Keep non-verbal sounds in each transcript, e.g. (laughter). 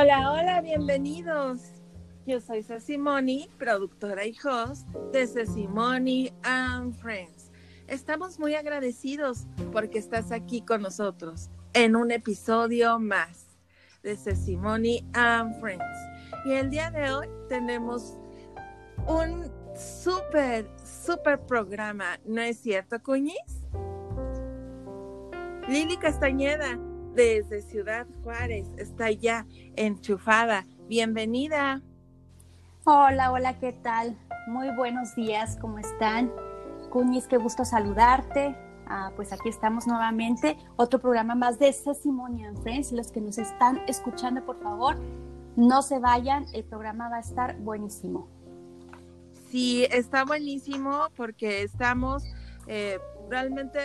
Hola, hola, bienvenidos. Yo soy Cecimoni, productora y host de Cecimoni and Friends. Estamos muy agradecidos porque estás aquí con nosotros en un episodio más de Cecimoni and Friends. Y el día de hoy tenemos un súper, súper programa, ¿no es cierto, Cuñiz? Lili Castañeda, desde Ciudad Juárez, está ya enchufada. Bienvenida. Hola, hola, ¿qué tal? Muy buenos días, ¿cómo están? Cuñiz, qué gusto saludarte. Ah, pues aquí estamos nuevamente, otro programa más de Sesimony and Friends. Los que nos están escuchando, por favor, no se vayan, el programa va a estar buenísimo. Sí, está buenísimo porque estamos eh, realmente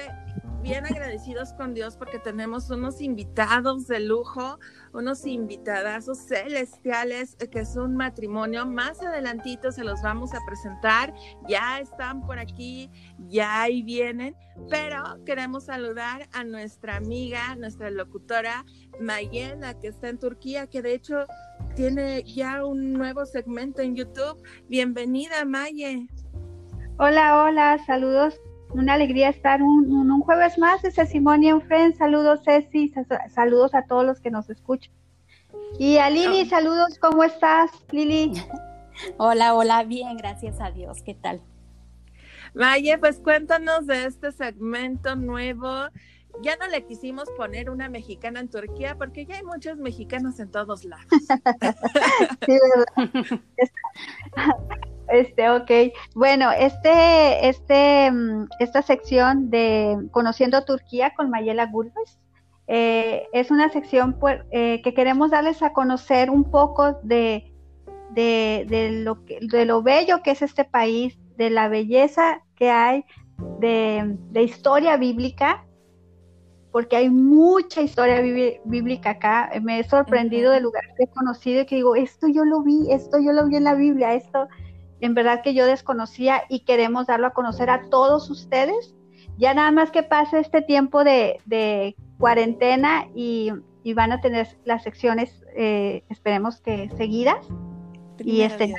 bien agradecidos con Dios porque tenemos unos invitados de lujo, unos invitadazos celestiales que es un matrimonio. Más adelantito se los vamos a presentar. Ya están por aquí, ya ahí vienen, pero queremos saludar a nuestra amiga, nuestra locutora Mayena, que está en Turquía, que de hecho tiene ya un nuevo segmento en YouTube. Bienvenida, Maye. Hola, hola, saludos una alegría estar un, jueves más de Cecimonia Friends. Saludos, Ceci. Saludos a todos los que nos escuchan. Y a Lili, saludos. ¿Cómo estás, Lili? (laughs) Hola, hola. Bien, gracias a Dios. ¿Qué tal? Maye, pues cuéntanos de este segmento nuevo. Ya no le quisimos poner una mexicana en Turquía porque ya hay muchos mexicanos en todos lados. (laughs) sí, ¿verdad? (laughs) Este, ok. Bueno, este, este, mm, esta sección de Conociendo Turquía con Mayela Gulbes eh, es una sección pues, eh, que queremos darles a conocer un poco de, de, lo de lo bello que es este país, de la belleza que hay, de, historia bíblica, porque hay mucha historia bíblica acá. Me he sorprendido de lugares que he conocido y que digo, esto yo lo vi, esto yo lo vi en la Biblia, esto en verdad que yo desconocía y queremos darlo a conocer a todos ustedes. Ya nada más que pase este tiempo de, cuarentena y, van a tener las secciones, eh, esperemos que seguidas, y estén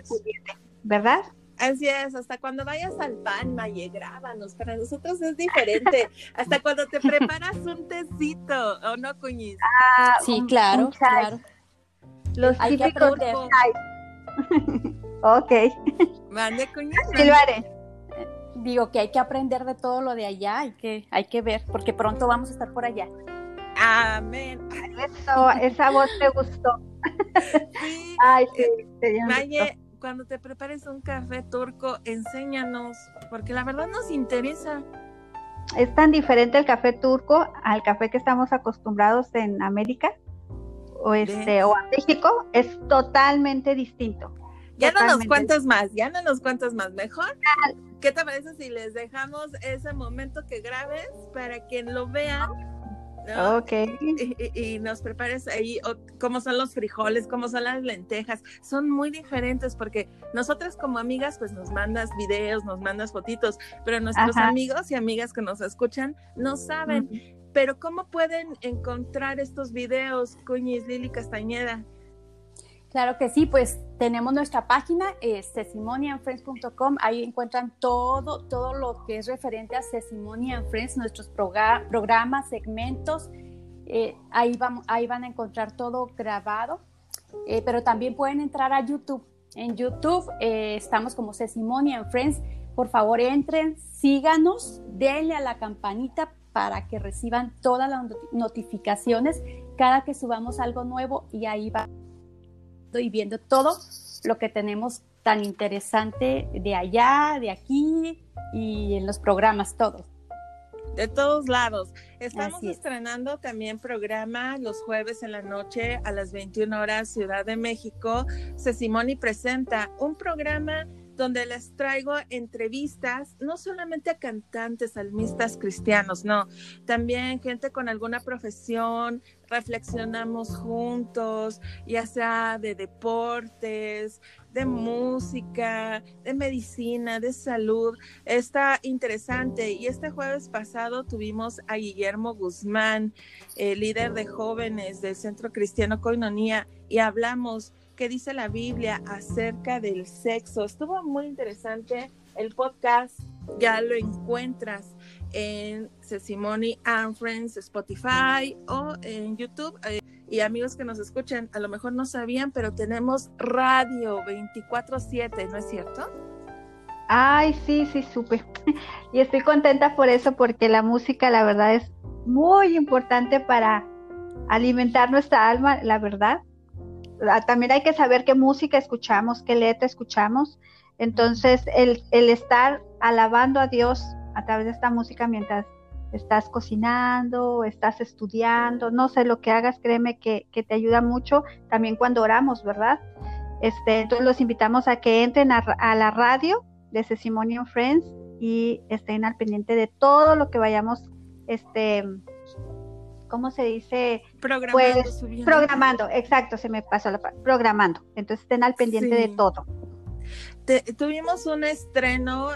¿verdad? Así es, hasta cuando vayas al pan, Maye, grábanos. Para nosotros es diferente. (laughs) hasta cuando te preparas un tecito, ¿o no, Cuñiz? Ah, sí, claro, claro. Los Hay típicos (laughs) Ok. Mande, (laughs) Sí, lo haré. Digo que hay que aprender de todo lo de allá, hay que, hay que ver, porque pronto vamos a estar por allá. Amén. Eso, esa voz me gustó. (laughs) Sí. Ay, sí. Eh, Maye, cuando te prepares un café turco, enséñanos, porque la verdad nos interesa. Es tan diferente el café turco al café que estamos acostumbrados en América o este o en México, es totalmente distinto. Ya no nos cuentas más, ya no nos cuentas más. Mejor, ¿qué te parece si les dejamos ese momento que grabes para quien lo vean? Ok. Y, nos prepares ahí cómo son los frijoles, cómo son las lentejas. Son muy diferentes porque nosotras como amigas pues nos mandas videos, nos mandas fotitos, pero nuestros amigos y amigas que nos escuchan no saben. Pero ¿cómo pueden encontrar estos videos, Cuñiz Lili Castañeda? Claro que sí, pues tenemos nuestra página, es testimonianfriends.com, ahí encuentran todo, todo lo que es referente a Testimony Friends, nuestros programas, segmentos, eh, ahí, vamos, ahí van a encontrar todo grabado, eh, pero también pueden entrar a YouTube. En YouTube eh, estamos como Testimony Friends, por favor entren, síganos, denle a la campanita para que reciban todas las notificaciones cada que subamos algo nuevo y ahí va y viendo todo lo que tenemos tan interesante de allá, de aquí y en los programas todos. De todos lados. Estamos estrenando también programa los jueves en la noche a las 21 horas Ciudad de México. Sesimoni presenta un programa donde les traigo entrevistas, no solamente a cantantes, salmistas cristianos, no, también gente con alguna profesión, reflexionamos juntos, ya sea de deportes, de música, de medicina, de salud. Está interesante. Y este jueves pasado tuvimos a Guillermo Guzmán, líder de jóvenes del Centro Cristiano Coinonía, y hablamos qué dice la Biblia acerca del sexo. Estuvo muy interesante el podcast, ya lo encuentras en Sesimony and Friends Spotify o en YouTube. Eh, y amigos que nos escuchan, a lo mejor no sabían, pero tenemos radio 24/7, ¿no es cierto? Ay, sí, sí, supe. (laughs) Y estoy contenta por eso, porque la música, la verdad, es muy importante para alimentar nuestra alma, la verdad. Ah, también hay que saber qué música escuchamos, qué letra escuchamos. Entonces, el, el estar alabando a Dios a través de esta música mientras estás cocinando, estás estudiando, no sé lo que hagas, créeme que, que, te ayuda mucho también cuando oramos, ¿verdad? Este, entonces los invitamos a que entren a, a la radio de Sesimonian Friends y estén al pendiente de todo lo que vayamos, este, ¿cómo se dice? Programando. Pues, programando, exacto, se me pasó la programando. Entonces estén al pendiente sí. de todo. Te, tuvimos un estreno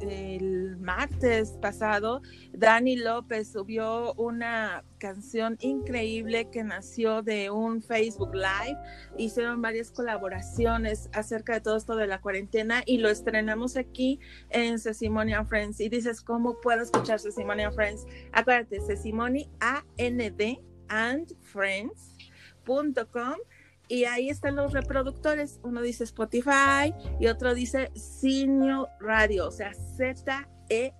el martes pasado. Dani López subió una canción increíble que nació de un Facebook Live. Hicieron varias colaboraciones acerca de todo esto de la cuarentena y lo estrenamos aquí en Sesimony Friends. Y dices, ¿cómo puedo escuchar Sesimony Friends? Acuérdate, Sesimony A-N-D and Friends.com y ahí están los reproductores. Uno dice Spotify y otro dice Sinio Radio, o sea, Z-E-N-O.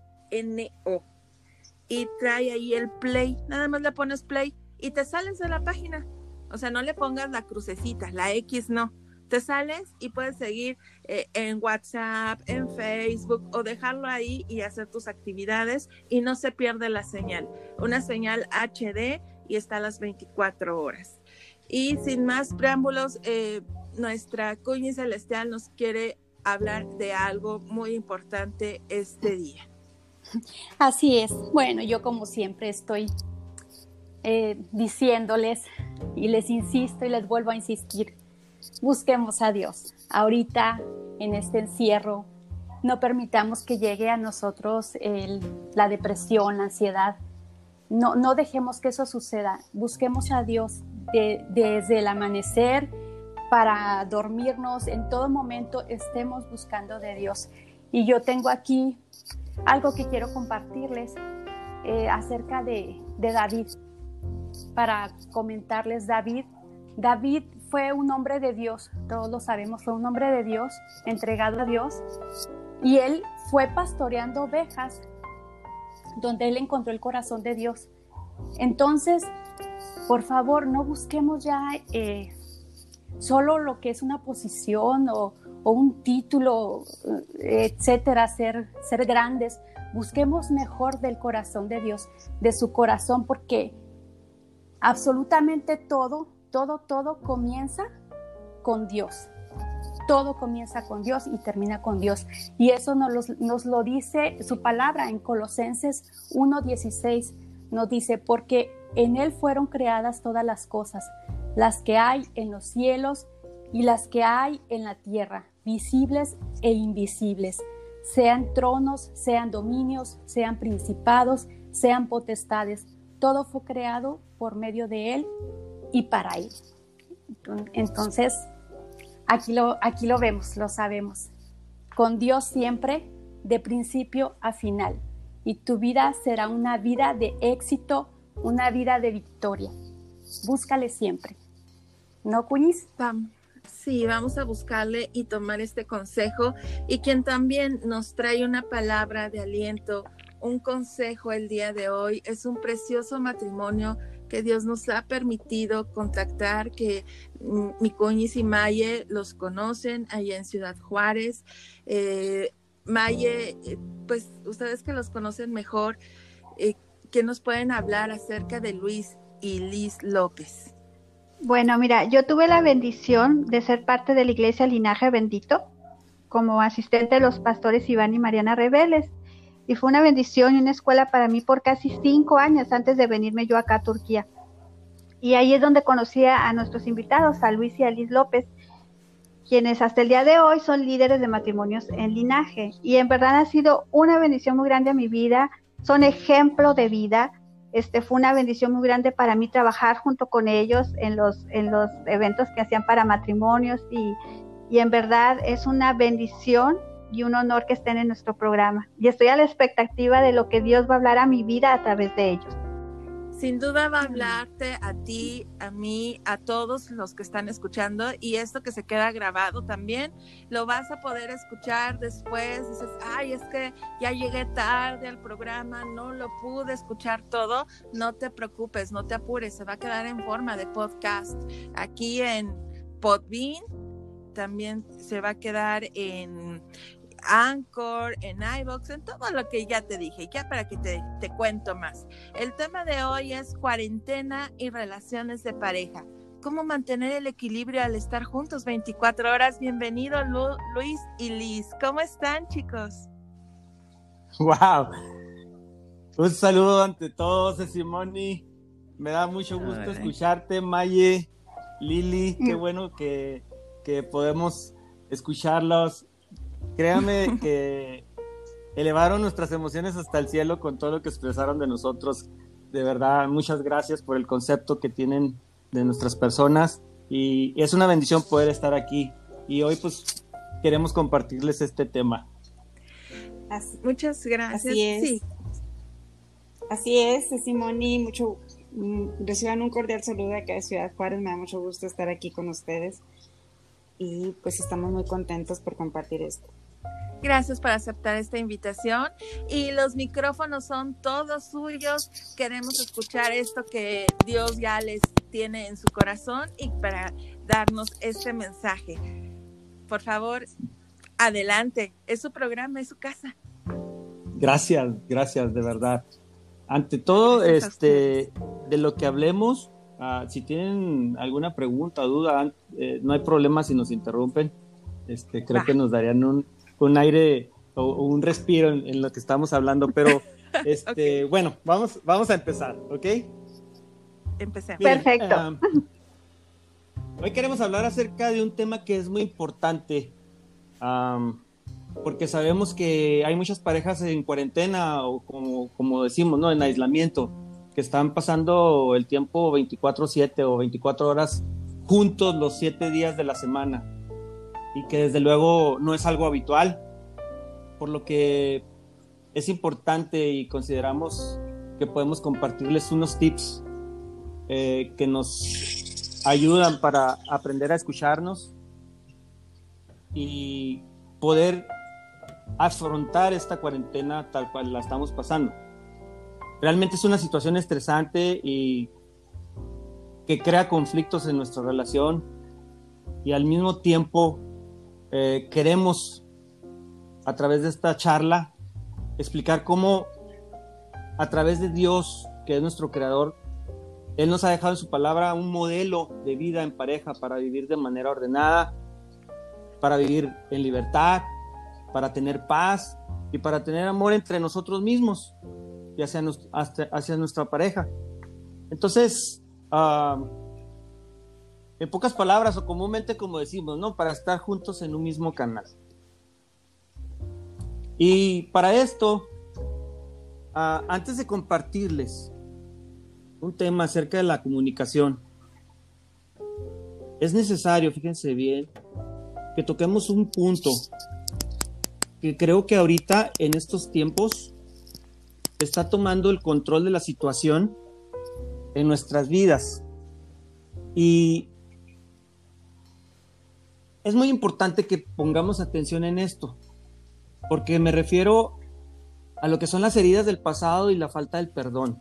Y trae ahí el play. Nada más le pones play y te sales de la página. O sea, no le pongas la crucecita, la X no. Te sales y puedes seguir eh, en WhatsApp, en Facebook o dejarlo ahí y hacer tus actividades y no se pierde la señal. Una señal HD y está a las 24 horas. Y sin más preámbulos, eh, nuestra cuña celestial nos quiere hablar de algo muy importante este día. Así es. Bueno, yo como siempre estoy eh, diciéndoles y les insisto y les vuelvo a insistir, busquemos a Dios. Ahorita, en este encierro, no permitamos que llegue a nosotros la depresión, la ansiedad. No, no dejemos que eso suceda. Busquemos a Dios de, desde el amanecer para dormirnos, en todo momento estemos buscando de Dios. Y yo tengo aquí algo que quiero compartirles eh, acerca de, de David. Para comentarles, David, David fue un hombre de Dios, todos lo sabemos, fue un hombre de Dios, entregado a Dios, y él fue pastoreando ovejas donde él encontró el corazón de Dios. Entonces, por favor, no busquemos ya eh, solo lo que es una posición o, un título, etcétera, ser, ser grandes. Busquemos mejor del corazón de Dios, de su corazón, porque absolutamente todo, todo, todo comienza con Dios. Todo comienza con Dios y termina con Dios. Y eso nos, nos lo dice su palabra en Colosenses 1.16. Nos dice, porque en Él fueron creadas todas las cosas, las que hay en los cielos y las que hay en la tierra, visibles e invisibles, sean tronos, sean dominios, sean principados, sean potestades. Todo fue creado por medio de Él y para Él. Entonces, aquí lo, aquí lo vemos, lo sabemos. Con Dios siempre, de principio a final. Y tu vida será una vida de éxito, una vida de victoria. Búscale siempre. ¿No, Cuñiz? Sí, vamos a buscarle y tomar este consejo. Y quien también nos trae una palabra de aliento, un consejo el día de hoy, es un precioso matrimonio que Dios nos ha permitido contactar, que mm, mi Cuñiz y Maye los conocen allá en Ciudad Juárez. Eh, Maye, eh, pues ustedes que los conocen mejor, eh, ¿qué nos pueden hablar acerca de Luis y Liz López? Bueno, mira, yo tuve la bendición de ser parte de la iglesia Linaje Bendito como asistente de los pastores Iván y Mariana Rebeles. Y fue una bendición y una escuela para mí por casi cinco años antes de venirme yo acá a Turquía. Y ahí es donde conocí a nuestros invitados, a Luis y a Liz López, quienes hasta el día de hoy son líderes de matrimonios en linaje. Y en verdad ha sido una bendición muy grande a mi vida, son ejemplo de vida. Este fue una bendición muy grande para mí trabajar junto con ellos en los, en los eventos que hacían para matrimonios y, y en verdad es una bendición y un honor que estén en nuestro programa. Y estoy a la expectativa de lo que Dios va a hablar a mi vida a través de ellos. Sin duda va a hablarte a ti, a mí, a todos los que están escuchando y esto que se queda grabado también lo vas a poder escuchar después. Dices, ay, es que ya llegué tarde al programa, no lo pude escuchar todo. No te preocupes, no te apures, se va a quedar en forma de podcast aquí en Podbean. También se va a quedar en Anchor, en iBox, en todo lo que ya te dije, ya para que te, te cuento más. El tema de hoy es cuarentena y relaciones de pareja. ¿Cómo mantener el equilibrio al estar juntos 24 horas? Bienvenido Luis y Liz. ¿Cómo están chicos? ¡Wow! Un saludo ante todos, Simoni. Me da mucho gusto escucharte, Maye, Lili. Qué mm. bueno que, que podemos escucharlos Créame (laughs) que elevaron nuestras emociones hasta el cielo con todo lo que expresaron de nosotros. De verdad, muchas gracias por el concepto que tienen de nuestras personas y es una bendición poder estar aquí. Y hoy pues queremos compartirles este tema. muchas gracias. Así es. Así es, Simoni, mucho mm, reciban un cordial saludo de acá de Ciudad Juárez, me da mucho gusto estar aquí con ustedes y pues estamos muy contentos por compartir esto. Gracias por aceptar esta invitación y los micrófonos son todos suyos. Queremos escuchar esto que Dios ya les tiene en su corazón y para darnos este mensaje. Por favor, adelante. Es su programa, es su casa. Gracias, gracias, de verdad. Ante todo, este, de lo que hablemos, ah, si tienen alguna pregunta o duda, eh, no hay problema si nos interrumpen. Este, creo que nos darían un, un aire o, un respiro en, lo que estamos hablando, pero (laughs) este, bueno, vamos, vamos a empezar, ¿ok? Empecemos. Perfecto. hoy queremos hablar acerca de un tema que es muy importante, porque sabemos que hay muchas parejas en cuarentena o como, como decimos, ¿no? En aislamiento, que están pasando el tiempo 24/7 o 24 horas juntos los 7 días de la semana y que desde luego no es algo habitual, por lo que es importante y consideramos que podemos compartirles unos tips eh, que nos ayudan para aprender a escucharnos y poder afrontar esta cuarentena tal cual la estamos pasando. Realmente es una situación estresante y que crea conflictos en nuestra relación y al mismo tiempo eh, queremos, a través de esta charla, explicar cómo a través de Dios, que es nuestro creador, Él nos ha dejado en su palabra un modelo de vida en pareja para vivir de manera ordenada, para vivir en libertad, para tener paz y para tener amor entre nosotros mismos y hacia, hacia nuestra pareja. Entonces, uh, en pocas palabras o comúnmente como decimos, ¿no? Para estar juntos en un mismo canal. Y para esto, ah, antes de compartirles un tema acerca de la comunicación, es necesario, fíjense bien, que toquemos un punto que creo que ahorita en estos tiempos está tomando el control de la situación en nuestras vidas. Y es muy importante que pongamos atención en esto, porque me refiero a lo que son las heridas del pasado y la falta del perdón.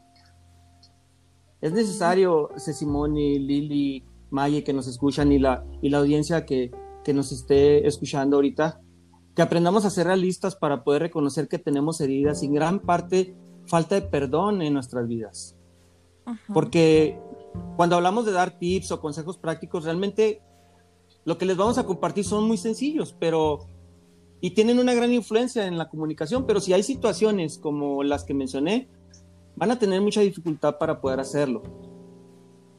Es necesario, Simone, Lili, Maye, que nos escuchan y la, y la audiencia que, que nos esté escuchando ahorita, que aprendamos a ser realistas para poder reconocer que tenemos heridas y gran parte falta de perdón en nuestras vidas. Porque cuando hablamos de dar tips o consejos prácticos, realmente lo que les vamos a compartir son muy sencillos, pero y tienen una gran influencia en la comunicación, pero si hay situaciones como las que mencioné, van a tener mucha dificultad para poder hacerlo.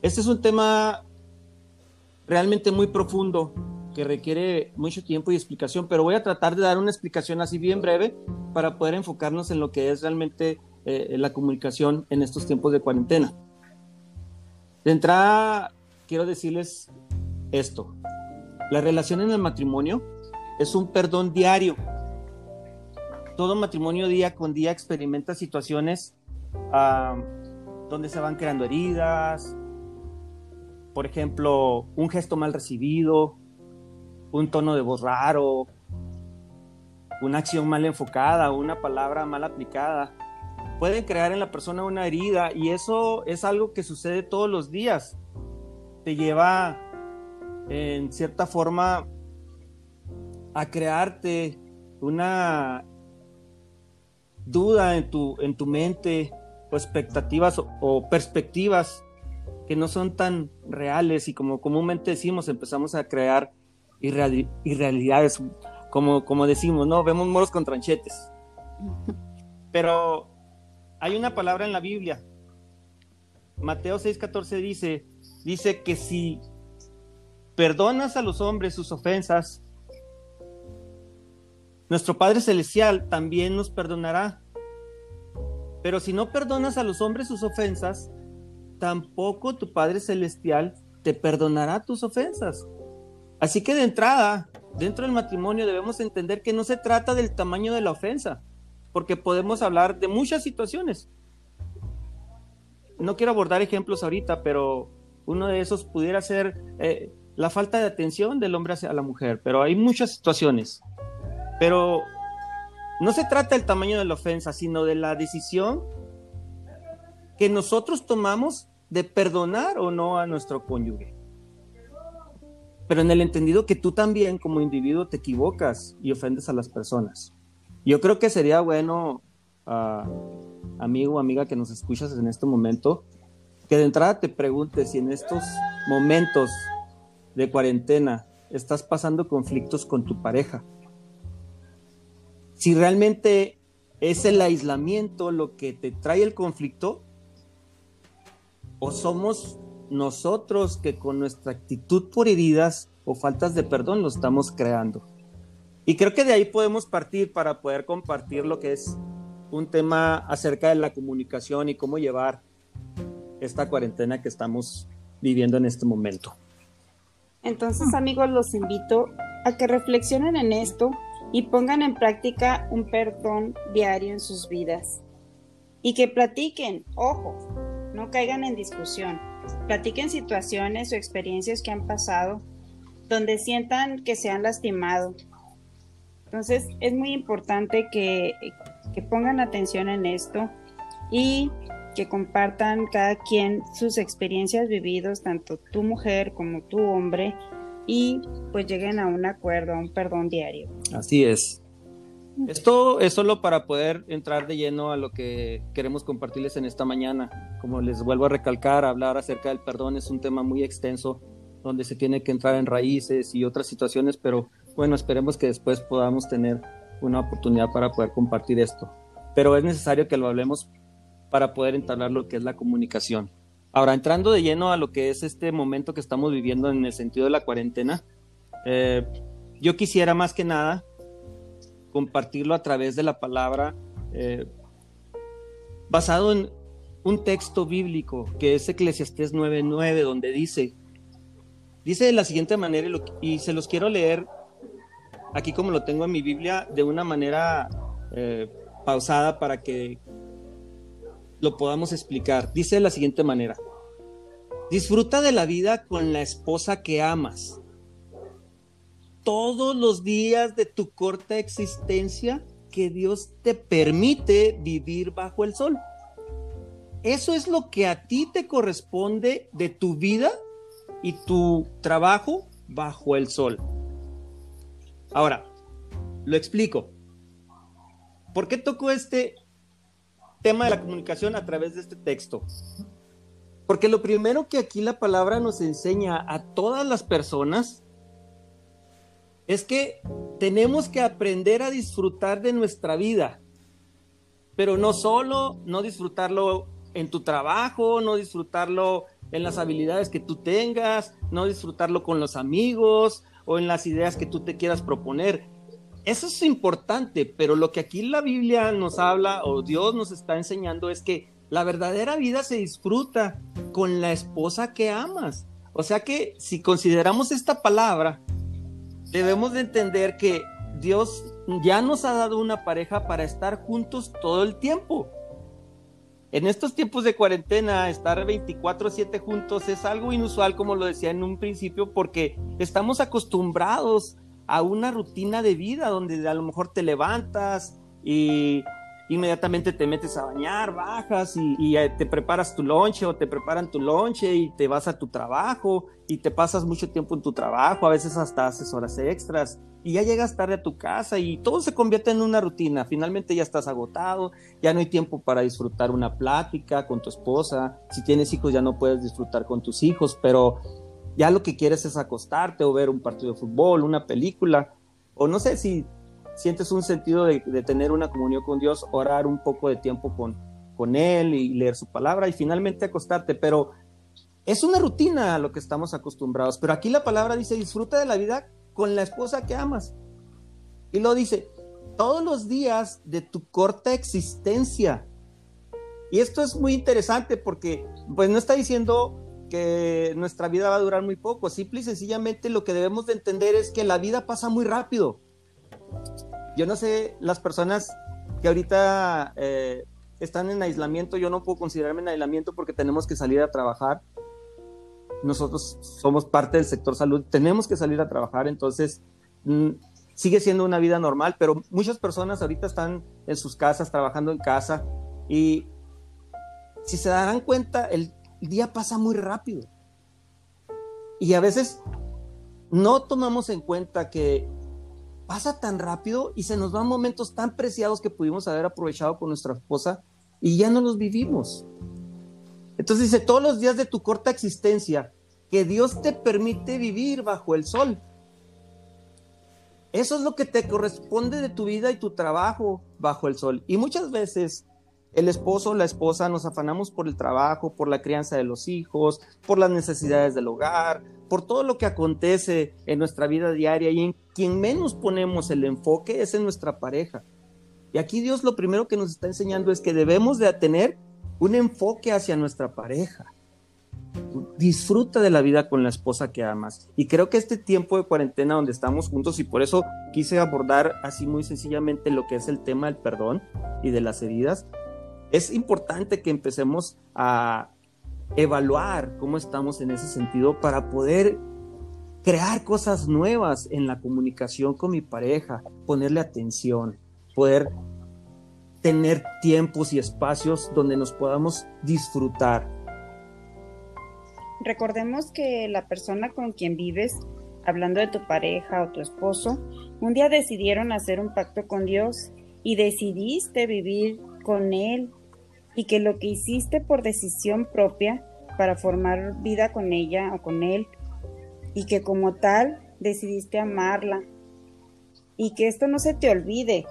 Este es un tema realmente muy profundo que requiere mucho tiempo y explicación, pero voy a tratar de dar una explicación así bien breve para poder enfocarnos en lo que es realmente eh, la comunicación en estos tiempos de cuarentena. De entrada, quiero decirles esto. La relación en el matrimonio es un perdón diario. Todo matrimonio día con día experimenta situaciones ah, donde se van creando heridas, por ejemplo, un gesto mal recibido, un tono de voz raro, una acción mal enfocada, una palabra mal aplicada. Pueden crear en la persona una herida y eso es algo que sucede todos los días. Te lleva en cierta forma a crearte una duda en tu, en tu mente o expectativas o, perspectivas que no son tan reales y como comúnmente decimos, empezamos a crear irrealidades, como, como decimos, ¿no? Vemos moros con tranchetes. (laughs) Pero hay una palabra en la Biblia. Mateo 6:14 dice, dice que si perdonas a los hombres sus ofensas, nuestro Padre Celestial también nos perdonará. Pero si no perdonas a los hombres sus ofensas, tampoco tu Padre Celestial te perdonará tus ofensas. Así que de entrada, dentro del matrimonio debemos entender que no se trata del tamaño de la ofensa, porque podemos hablar de muchas situaciones. No quiero abordar ejemplos ahorita, pero uno de esos pudiera ser eh, la falta de atención del hombre hacia la mujer, pero hay muchas situaciones. Pero no se trata del tamaño de la ofensa, sino de la decisión que nosotros tomamos de perdonar o no a nuestro cónyuge. Pero en el entendido que tú también como individuo te equivocas y ofendes a las personas. Yo creo que sería bueno, uh, amigo o amiga que nos escuchas en este momento, que de entrada te preguntes si en estos momentos de cuarentena estás pasando conflictos con tu pareja si realmente es el aislamiento lo que te trae el conflicto o somos nosotros que con nuestra actitud por heridas o faltas de perdón lo estamos creando. Y creo que de ahí podemos partir para poder compartir lo que es un tema acerca de la comunicación y cómo llevar esta cuarentena que estamos viviendo en este momento. Entonces, amigos, los invito a que reflexionen en esto y pongan en práctica un perdón diario en sus vidas. Y que platiquen, ojo, no caigan en discusión. Platiquen situaciones o experiencias que han pasado donde sientan que se han lastimado. Entonces es muy importante que, que pongan atención en esto y que compartan cada quien sus experiencias vividas, tanto tu mujer como tu hombre, y pues lleguen a un acuerdo, a un perdón diario. Así es. Esto es solo para poder entrar de lleno a lo que queremos compartirles en esta mañana. Como les vuelvo a recalcar, hablar acerca del perdón es un tema muy extenso donde se tiene que entrar en raíces y otras situaciones, pero bueno, esperemos que después podamos tener una oportunidad para poder compartir esto. Pero es necesario que lo hablemos para poder entablar lo que es la comunicación. Ahora, entrando de lleno a lo que es este momento que estamos viviendo en el sentido de la cuarentena, eh, yo quisiera más que nada compartirlo a través de la palabra eh, basado en un texto bíblico que es Eclesiastés 9:9, donde dice, dice de la siguiente manera, y se los quiero leer aquí como lo tengo en mi Biblia, de una manera eh, pausada para que lo podamos explicar. Dice de la siguiente manera, disfruta de la vida con la esposa que amas. Todos los días de tu corta existencia que Dios te permite vivir bajo el sol. Eso es lo que a ti te corresponde de tu vida y tu trabajo bajo el sol. Ahora, lo explico. ¿Por qué toco este tema de la comunicación a través de este texto. Porque lo primero que aquí la palabra nos enseña a todas las personas es que tenemos que aprender a disfrutar de nuestra vida, pero no solo, no disfrutarlo en tu trabajo, no disfrutarlo en las habilidades que tú tengas, no disfrutarlo con los amigos o en las ideas que tú te quieras proponer. Eso es importante, pero lo que aquí la Biblia nos habla o Dios nos está enseñando es que la verdadera vida se disfruta con la esposa que amas. O sea que si consideramos esta palabra, debemos de entender que Dios ya nos ha dado una pareja para estar juntos todo el tiempo. En estos tiempos de cuarentena, estar 24/7 juntos es algo inusual, como lo decía en un principio, porque estamos acostumbrados a una rutina de vida donde a lo mejor te levantas y inmediatamente te metes a bañar, bajas y, eh, te preparas tu lonche o te preparan tu lonche y te vas a tu trabajo y te pasas mucho tiempo en tu trabajo, a veces hasta haces horas extras y ya llegas tarde a tu casa y todo se convierte en una rutina. Finalmente ya estás agotado, ya no hay tiempo para disfrutar una plática con tu esposa. Si tienes hijos ya no puedes disfrutar con tus hijos, pero ya lo que quieres es acostarte o ver un partido de fútbol, una película o no sé si sientes un sentido de, tener una comunión con Dios, orar un poco de tiempo con, con Él y leer su palabra y finalmente acostarte, pero es una rutina a lo que estamos acostumbrados, pero aquí la palabra dice, disfruta de la vida con la esposa que amas. Y lo dice, todos los días de tu corta existencia. Y esto es muy interesante porque pues no está diciendo que nuestra vida va a durar muy poco, simple y sencillamente lo que debemos de entender es que la vida pasa muy rápido. Yo no sé, las personas que ahorita eh, están en aislamiento, yo no puedo considerarme en aislamiento porque tenemos que salir a trabajar. Nosotros somos parte del sector salud, tenemos que salir a trabajar, entonces mm, sigue siendo una vida normal, pero muchas personas ahorita están en sus casas, trabajando en casa, y si se darán cuenta, el día pasa muy rápido. Y a veces no tomamos en cuenta que pasa tan rápido y se nos van momentos tan preciados que pudimos haber aprovechado con nuestra esposa y ya no los vivimos. Entonces dice, todos los días de tu corta existencia, que Dios te permite vivir bajo el sol. Eso es lo que te corresponde de tu vida y tu trabajo bajo el sol. Y muchas veces el esposo o la esposa nos afanamos por el trabajo, por la crianza de los hijos, por las necesidades del hogar, por todo lo que acontece en nuestra vida diaria y en quien menos ponemos el enfoque es en nuestra pareja. Y aquí Dios lo primero que nos está enseñando es que debemos de tener un enfoque hacia nuestra pareja. Disfruta de la vida con la esposa que amas. Y creo que este tiempo de cuarentena donde estamos juntos y por eso quise abordar así muy sencillamente lo que es el tema del perdón y de las heridas, es importante que empecemos a evaluar cómo estamos en ese sentido para poder crear cosas nuevas en la comunicación con mi pareja, ponerle atención, poder tener tiempos y espacios donde nos podamos disfrutar. Recordemos que la persona con quien vives, hablando de tu pareja o tu esposo, un día decidieron hacer un pacto con Dios y decidiste vivir con Él y que lo que hiciste por decisión propia para formar vida con ella o con él y que como tal decidiste amarla y que esto no se te olvide.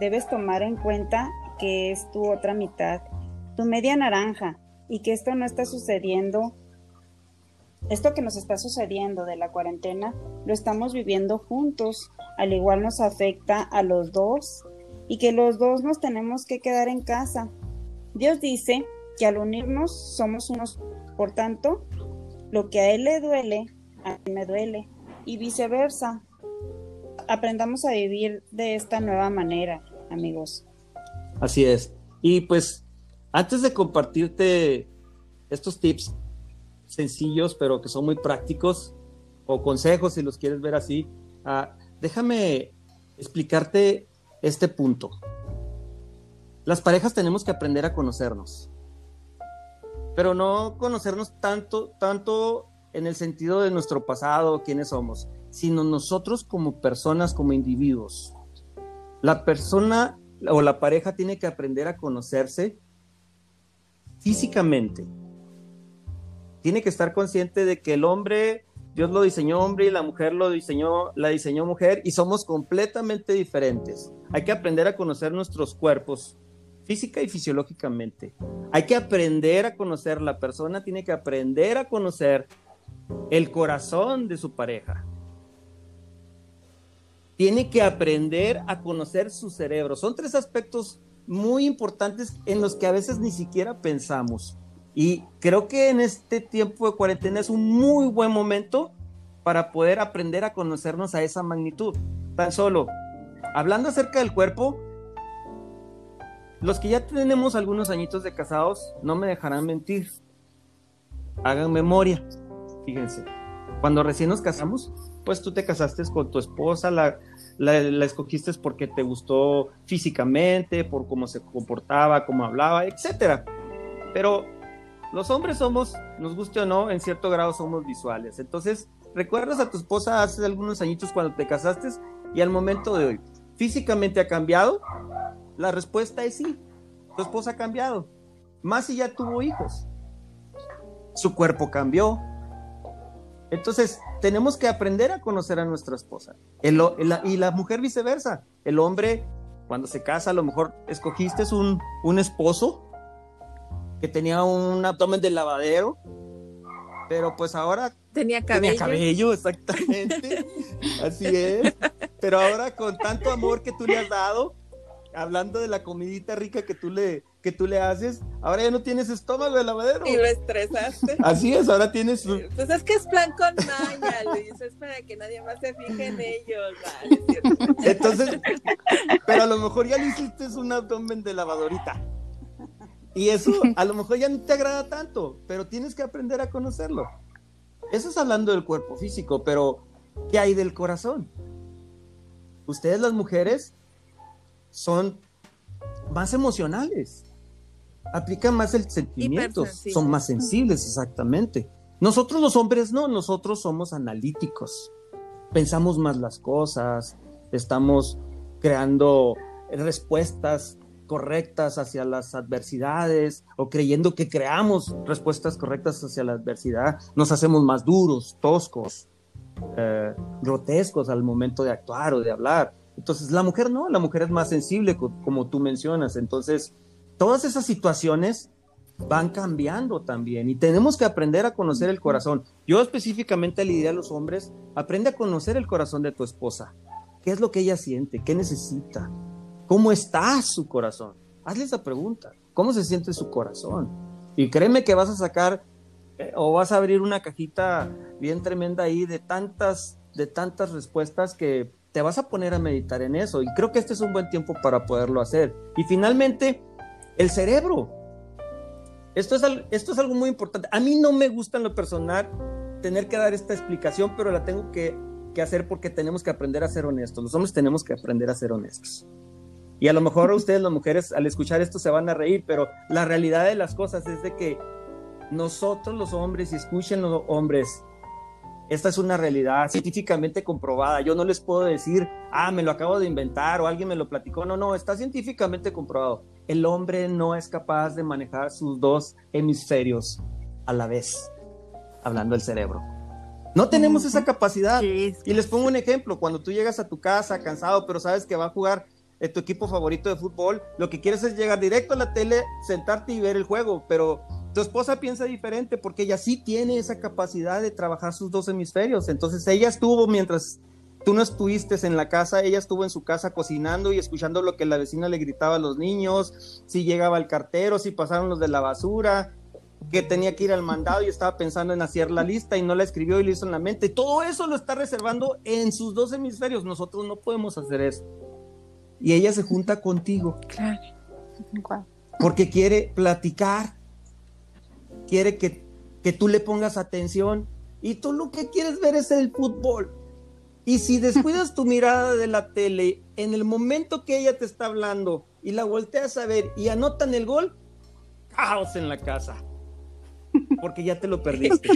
Debes tomar en cuenta que es tu otra mitad, tu media naranja y que esto no está sucediendo. Esto que nos está sucediendo de la cuarentena lo estamos viviendo juntos, al igual nos afecta a los dos y que los dos nos tenemos que quedar en casa Dios dice que al unirnos somos unos, por tanto, lo que a Él le duele, a mí me duele, y viceversa. Aprendamos a vivir de esta nueva manera, amigos. Así es. Y pues, antes de compartirte estos tips sencillos, pero que son muy prácticos, o consejos si los quieres ver así, ah, déjame explicarte este punto. Las parejas tenemos que aprender a conocernos, pero no conocernos tanto, tanto en el sentido de nuestro pasado, quiénes somos, sino nosotros como personas, como individuos. La persona o la pareja tiene que aprender a conocerse físicamente. Tiene que estar consciente de que el hombre Dios lo diseñó hombre y la mujer lo diseñó, la diseñó mujer y somos completamente diferentes. Hay que aprender a conocer nuestros cuerpos física y fisiológicamente. Hay que aprender a conocer, la persona tiene que aprender a conocer el corazón de su pareja. Tiene que aprender a conocer su cerebro. Son tres aspectos muy importantes en los que a veces ni siquiera pensamos. Y creo que en este tiempo de cuarentena es un muy buen momento para poder aprender a conocernos a esa magnitud. Tan solo, hablando acerca del cuerpo, los que ya tenemos algunos añitos de casados no me dejarán mentir. Hagan memoria. Fíjense, cuando recién nos casamos, pues tú te casaste con tu esposa, la, la, escogiste porque te gustó físicamente, por cómo se comportaba, cómo hablaba, etcétera. Pero los hombres somos, nos guste o no, en cierto grado somos visuales. Entonces, ¿recuerdas a tu esposa hace algunos añitos cuando te casaste y al momento de hoy? ¿Físicamente ha cambiado? La respuesta es sí. Tu esposa ha cambiado. Más si ya tuvo hijos. Su cuerpo cambió. Entonces, tenemos que aprender a conocer a nuestra esposa. y la mujer viceversa. El hombre, cuando se casa, a lo mejor escogiste un, un esposo que tenía un abdomen de lavadero, pero pues ahora tenía cabello. Tenía cabello, exactamente. (laughs) Así es. Pero ahora con tanto amor que tú le has dado, hablando de la comidita rica que tú le que tú le haces, ahora ya no tienes estómago de lavadero. Y lo estresaste. (laughs) Así es, ahora tienes Pues es que es plan con maña, Luis, es para que nadie más se fije en ellos, ¿vale? Entonces, pero a lo mejor ya le hiciste un abdomen de lavadorita. Y eso a lo mejor ya no te agrada tanto, pero tienes que aprender a conocerlo. Eso es hablando del cuerpo físico, pero ¿qué hay del corazón? Ustedes las mujeres son más emocionales, aplican más el sentimiento, son más sensibles, exactamente. Nosotros los hombres no, nosotros somos analíticos, pensamos más las cosas, estamos creando respuestas correctas hacia las adversidades o creyendo que creamos respuestas correctas hacia la adversidad, nos hacemos más duros, toscos, eh, grotescos al momento de actuar o de hablar. Entonces, la mujer no, la mujer es más sensible, como tú mencionas. Entonces, todas esas situaciones van cambiando también y tenemos que aprender a conocer el corazón. Yo específicamente le diría a los hombres, aprende a conocer el corazón de tu esposa. ¿Qué es lo que ella siente? ¿Qué necesita? ¿Cómo está su corazón? Hazle esa pregunta. ¿Cómo se siente su corazón? Y créeme que vas a sacar eh, o vas a abrir una cajita bien tremenda ahí de tantas, de tantas respuestas que te vas a poner a meditar en eso. Y creo que este es un buen tiempo para poderlo hacer. Y finalmente, el cerebro. Esto es, esto es algo muy importante. A mí no me gusta en lo personal tener que dar esta explicación, pero la tengo que, que hacer porque tenemos que aprender a ser honestos. Los hombres tenemos que aprender a ser honestos. Y a lo mejor ustedes, las mujeres, al escuchar esto se van a reír, pero la realidad de las cosas es de que nosotros los hombres, y escuchen los hombres, esta es una realidad científicamente comprobada. Yo no les puedo decir, ah, me lo acabo de inventar o alguien me lo platicó. No, no, está científicamente comprobado. El hombre no es capaz de manejar sus dos hemisferios a la vez, hablando del cerebro. No tenemos esa capacidad. Y les pongo un ejemplo. Cuando tú llegas a tu casa cansado, pero sabes que va a jugar eh, tu equipo favorito de fútbol, lo que quieres es llegar directo a la tele, sentarte y ver el juego, pero tu esposa piensa diferente porque ella sí tiene esa capacidad de trabajar sus dos hemisferios. Entonces ella estuvo mientras tú no estuviste en la casa, ella estuvo en su casa cocinando y escuchando lo que la vecina le gritaba a los niños, si llegaba el cartero, si pasaron los de la basura, que tenía que ir al mandado y estaba pensando en hacer la lista y no la escribió y lo hizo en la mente. Todo eso lo está reservando en sus dos hemisferios. Nosotros no podemos hacer eso. Y ella se junta contigo. Claro. Porque quiere platicar quiere que, que tú le pongas atención y tú lo que quieres ver es el fútbol. Y si descuidas (laughs) tu mirada de la tele en el momento que ella te está hablando y la volteas a ver y anotan el gol, caos en la casa. porque ya te lo perdiste.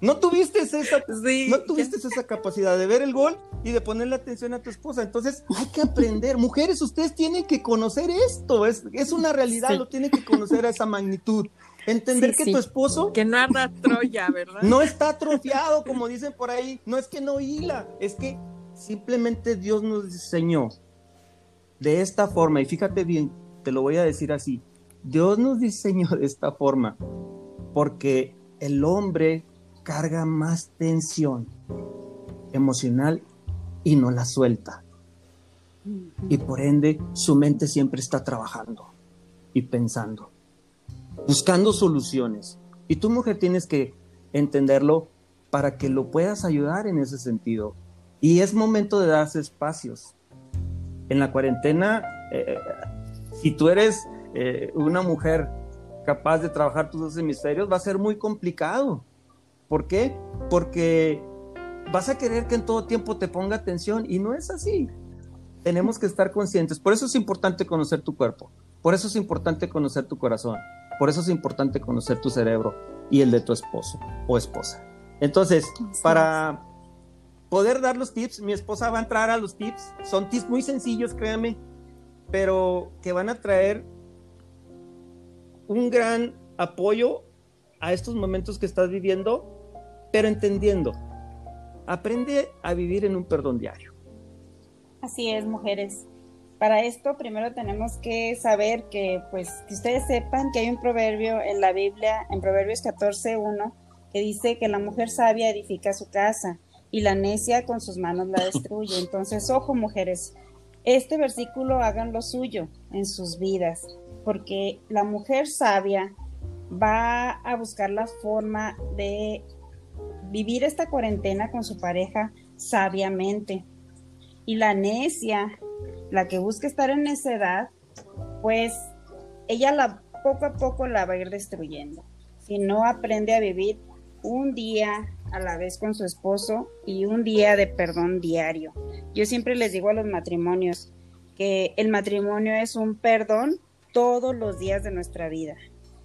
No tuviste esa, no tuviste esa capacidad de ver el gol y de ponerle atención a tu esposa. Entonces, hay que aprender. Mujeres, ustedes tienen que conocer esto. Es, es una realidad, lo tienen que conocer a esa magnitud. Entender que tu esposo. Que no anda Troya, ¿verdad? No está atrofiado, como dicen por ahí. No es que no hila, es que simplemente Dios nos diseñó de esta forma. Y fíjate bien, te lo voy a decir así. Dios nos diseñó de esta forma porque el hombre carga más tensión emocional y no la suelta. Y por ende su mente siempre está trabajando y pensando buscando soluciones. Y tu mujer tienes que entenderlo para que lo puedas ayudar en ese sentido. Y es momento de darse espacios. En la cuarentena, eh, si tú eres eh, una mujer capaz de trabajar tus dos hemisferios, va a ser muy complicado. ¿Por qué? Porque vas a querer que en todo tiempo te ponga atención y no es así. Tenemos que estar conscientes. Por eso es importante conocer tu cuerpo. Por eso es importante conocer tu corazón. Por eso es importante conocer tu cerebro y el de tu esposo o esposa. Entonces, para poder dar los tips, mi esposa va a entrar a los tips. Son tips muy sencillos, créanme, pero que van a traer un gran apoyo a estos momentos que estás viviendo, pero entendiendo. Aprende a vivir en un perdón diario. Así es, mujeres. Para esto primero tenemos que saber que, pues, que ustedes sepan que hay un proverbio en la Biblia, en Proverbios 14.1, que dice que la mujer sabia edifica su casa y la necia con sus manos la destruye. Entonces, ojo, mujeres, este versículo hagan lo suyo en sus vidas, porque la mujer sabia va a buscar la forma de vivir esta cuarentena con su pareja sabiamente. Y la necia la que busca estar en esa edad, pues ella la, poco a poco la va a ir destruyendo. Si no aprende a vivir un día a la vez con su esposo y un día de perdón diario. Yo siempre les digo a los matrimonios que el matrimonio es un perdón todos los días de nuestra vida,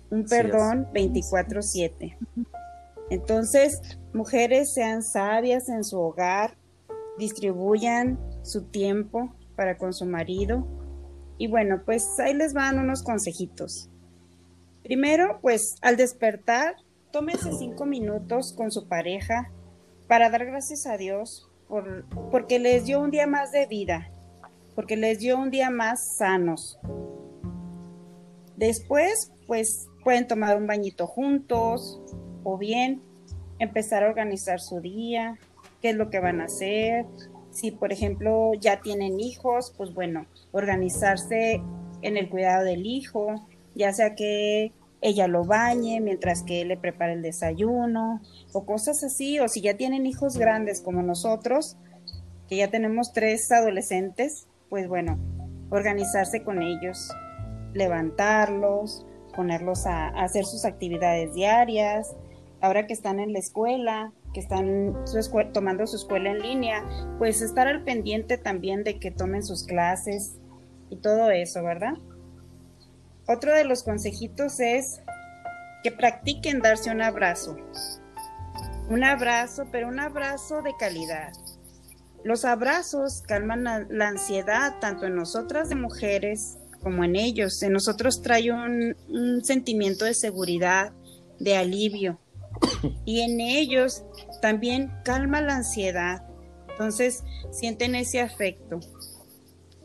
un perdón 24/7. Entonces, mujeres sean sabias en su hogar, distribuyan su tiempo, para con su marido. Y bueno, pues ahí les van unos consejitos. Primero, pues al despertar, tómese cinco minutos con su pareja para dar gracias a Dios por, porque les dio un día más de vida, porque les dio un día más sanos. Después, pues pueden tomar un bañito juntos o bien empezar a organizar su día, qué es lo que van a hacer, si, por ejemplo, ya tienen hijos, pues bueno, organizarse en el cuidado del hijo, ya sea que ella lo bañe mientras que él le prepara el desayuno o cosas así, o si ya tienen hijos grandes como nosotros, que ya tenemos tres adolescentes, pues bueno, organizarse con ellos, levantarlos, ponerlos a, a hacer sus actividades diarias, ahora que están en la escuela, que están tomando su escuela en línea, pues estar al pendiente también de que tomen sus clases y todo eso, ¿verdad? Otro de los consejitos es que practiquen darse un abrazo. Un abrazo, pero un abrazo de calidad. Los abrazos calman la, ansiedad tanto en nosotras de mujeres como en ellos. En nosotros trae un, un sentimiento de seguridad, de alivio. Y en ellos también calma la ansiedad. Entonces, sienten ese afecto.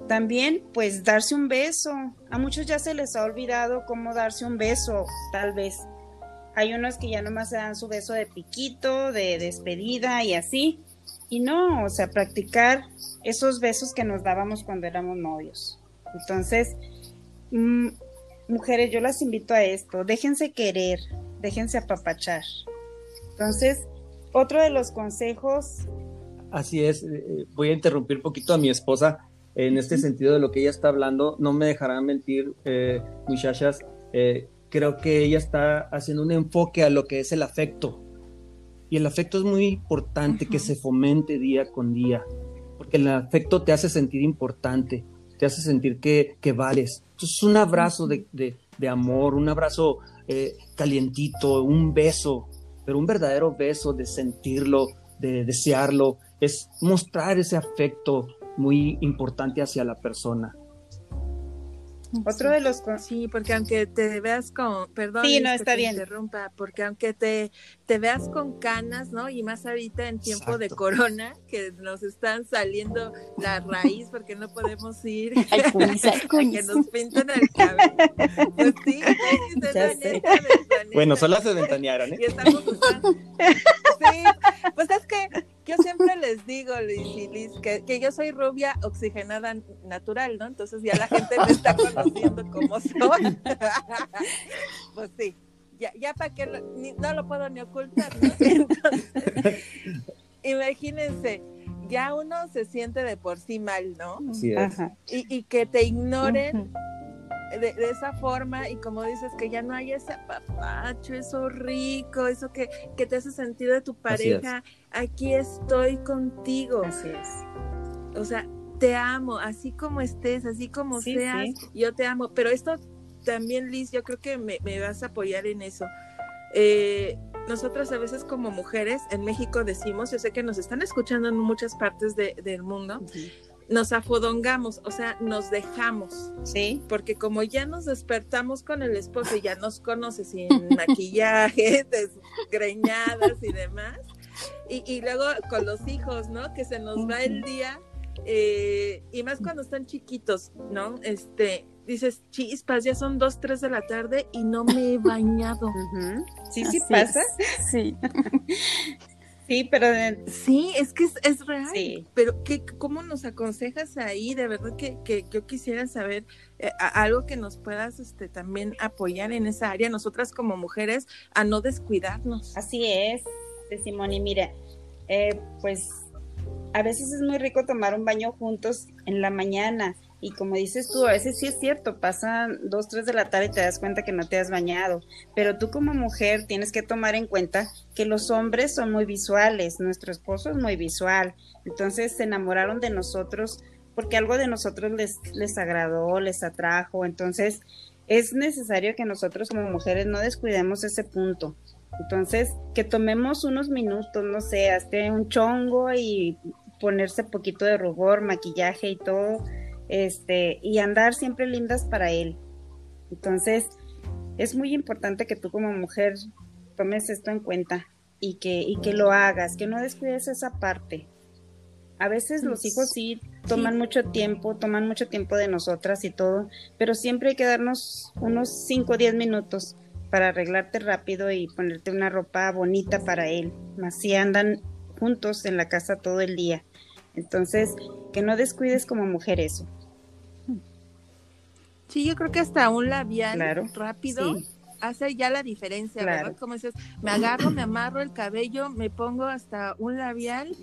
También, pues, darse un beso. A muchos ya se les ha olvidado cómo darse un beso, tal vez. Hay unos que ya nomás se dan su beso de piquito, de despedida y así. Y no, o sea, practicar esos besos que nos dábamos cuando éramos novios. Entonces, mm, mujeres, yo las invito a esto. Déjense querer, déjense apapachar. Entonces, otro de los consejos. Así es, eh, eh, voy a interrumpir un poquito a mi esposa en este sentido de lo que ella está hablando. No me dejarán mentir, eh, muchachas. creo que ella está haciendo un enfoque a lo que es el afecto. Y el afecto es muy importante que se fomente día con día, porque el afecto te hace sentir importante, te hace sentir que, que vales. Entonces, un abrazo de, de, de amor, un abrazo eh, calientito, un beso, pero un verdadero beso de sentirlo, de desearlo, es mostrar ese afecto muy importante hacia la persona. Otro de los sí, porque aunque te veas con, perdón, sí, no está bien, interrumpa, porque aunque te, te veas con canas, ¿no? Y más ahorita en tiempo de corona, que nos están saliendo la raíz porque no podemos ir (laughs) Ay, (laughs) que nos pinten el cabello. Pues sí, sí (laughs) Bueno, solo se ventanearon, ¿eh? Y estamos usando... Sí, pues es que yo siempre les digo, Liz y Liz, que, que, yo soy rubia oxigenada natural, ¿no? Entonces ya la gente me está conociendo como soy. (laughs) pues sí, ya, ya para que no lo puedo ni ocultar, ¿no? (laughs) Entonces, imagínense, ya uno se siente de por sí mal, ¿no? Sí es. Y, y, que te ignoren. Uh -huh de, de, esa forma y como dices que ya no hay ese apapacho, eso rico, eso que, que te hace sentir de tu pareja, aquí estoy contigo. Así es. O sea, te amo, así como estés, así como sí, seas, sí. yo te amo. Pero esto también, Liz, yo creo que me, me vas a apoyar en eso. Eh, nosotras a veces como mujeres en México decimos, yo sé que nos están escuchando en muchas partes de, del mundo, uh -huh nos afodongamos, o sea, nos dejamos. Sí. Porque como ya nos despertamos con el esposo y ya nos conoce sin (laughs) maquillaje, desgreñadas y demás, y, y, luego con los hijos, ¿no? Que se nos uh -huh. va el día, eh, y más cuando están chiquitos, ¿no? Este, dices, chispas, ya son dos, tres de la tarde y no me he bañado. Uh -huh. Sí, sí pasa. Es. (laughs) Sí. Sí, pero de... sí, es que es, es real. Sí. Pero ¿qué, ¿cómo nos aconsejas ahí? De verdad que, que yo quisiera saber eh, algo que nos puedas este, también apoyar en esa área, nosotras como mujeres, a no descuidarnos. Así es, Simón, y mira, eh, pues a veces es muy rico tomar un baño juntos en la mañana. Y como dices tú, a veces sí es cierto, pasan dos, tres de la tarde y te das cuenta que no te has bañado. Pero tú como mujer tienes que tomar en cuenta que los hombres son muy visuales, nuestro esposo es muy visual. Entonces se enamoraron de nosotros porque algo de nosotros les, les agradó, les atrajo. Entonces es necesario que nosotros como mujeres no descuidemos ese punto. Entonces, que tomemos unos minutos, no sé, hasta un chongo y ponerse poquito de rubor, maquillaje y todo este, y andar siempre lindas para él. Entonces, es muy importante que tú como mujer tomes esto en cuenta y que, y que lo hagas, que no descuides esa parte. A veces los hijos sí toman sí. mucho tiempo, toman mucho tiempo de nosotras y todo, pero siempre hay que darnos unos 5 o 10 minutos para arreglarte rápido y ponerte una ropa bonita para él. Así andan juntos en la casa todo el día. Entonces, que no descuides como mujer eso. Sí, yo creo que hasta un labial claro, rápido sí. hace ya la diferencia, claro. ¿verdad? Como dices, me agarro, me amarro el cabello, me pongo hasta un labial,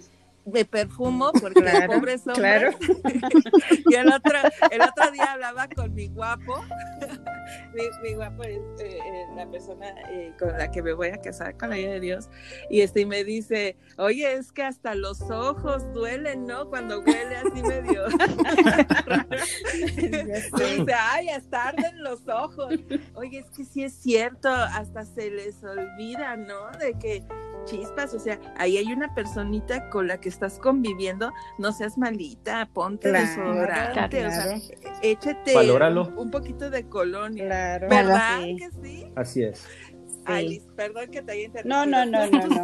me perfumo porque claro, pobre sombra. Claro. (laughs) y el otro, el otro día hablaba con mi guapo. (laughs) mi, mi, guapo es eh, eh, la persona eh, con la que me voy a casar con la ayuda de Dios. Y este y me dice, oye, es que hasta los ojos duelen, ¿no? Cuando huele así medio. (laughs) dice, ay, hasta arden los ojos. Oye, es que sí es cierto, hasta se les olvida, ¿no? De que chispas, o sea, ahí hay una personita con la que estás conviviendo, no seas malita, ponte claro, desodorante, claro. o sea, échate Valóralo. un poquito de colonia. Claro. ¿Verdad sí. que sí? Así es. Sí. Ay, perdón que te haya interrumpido. No, no, no, no. no.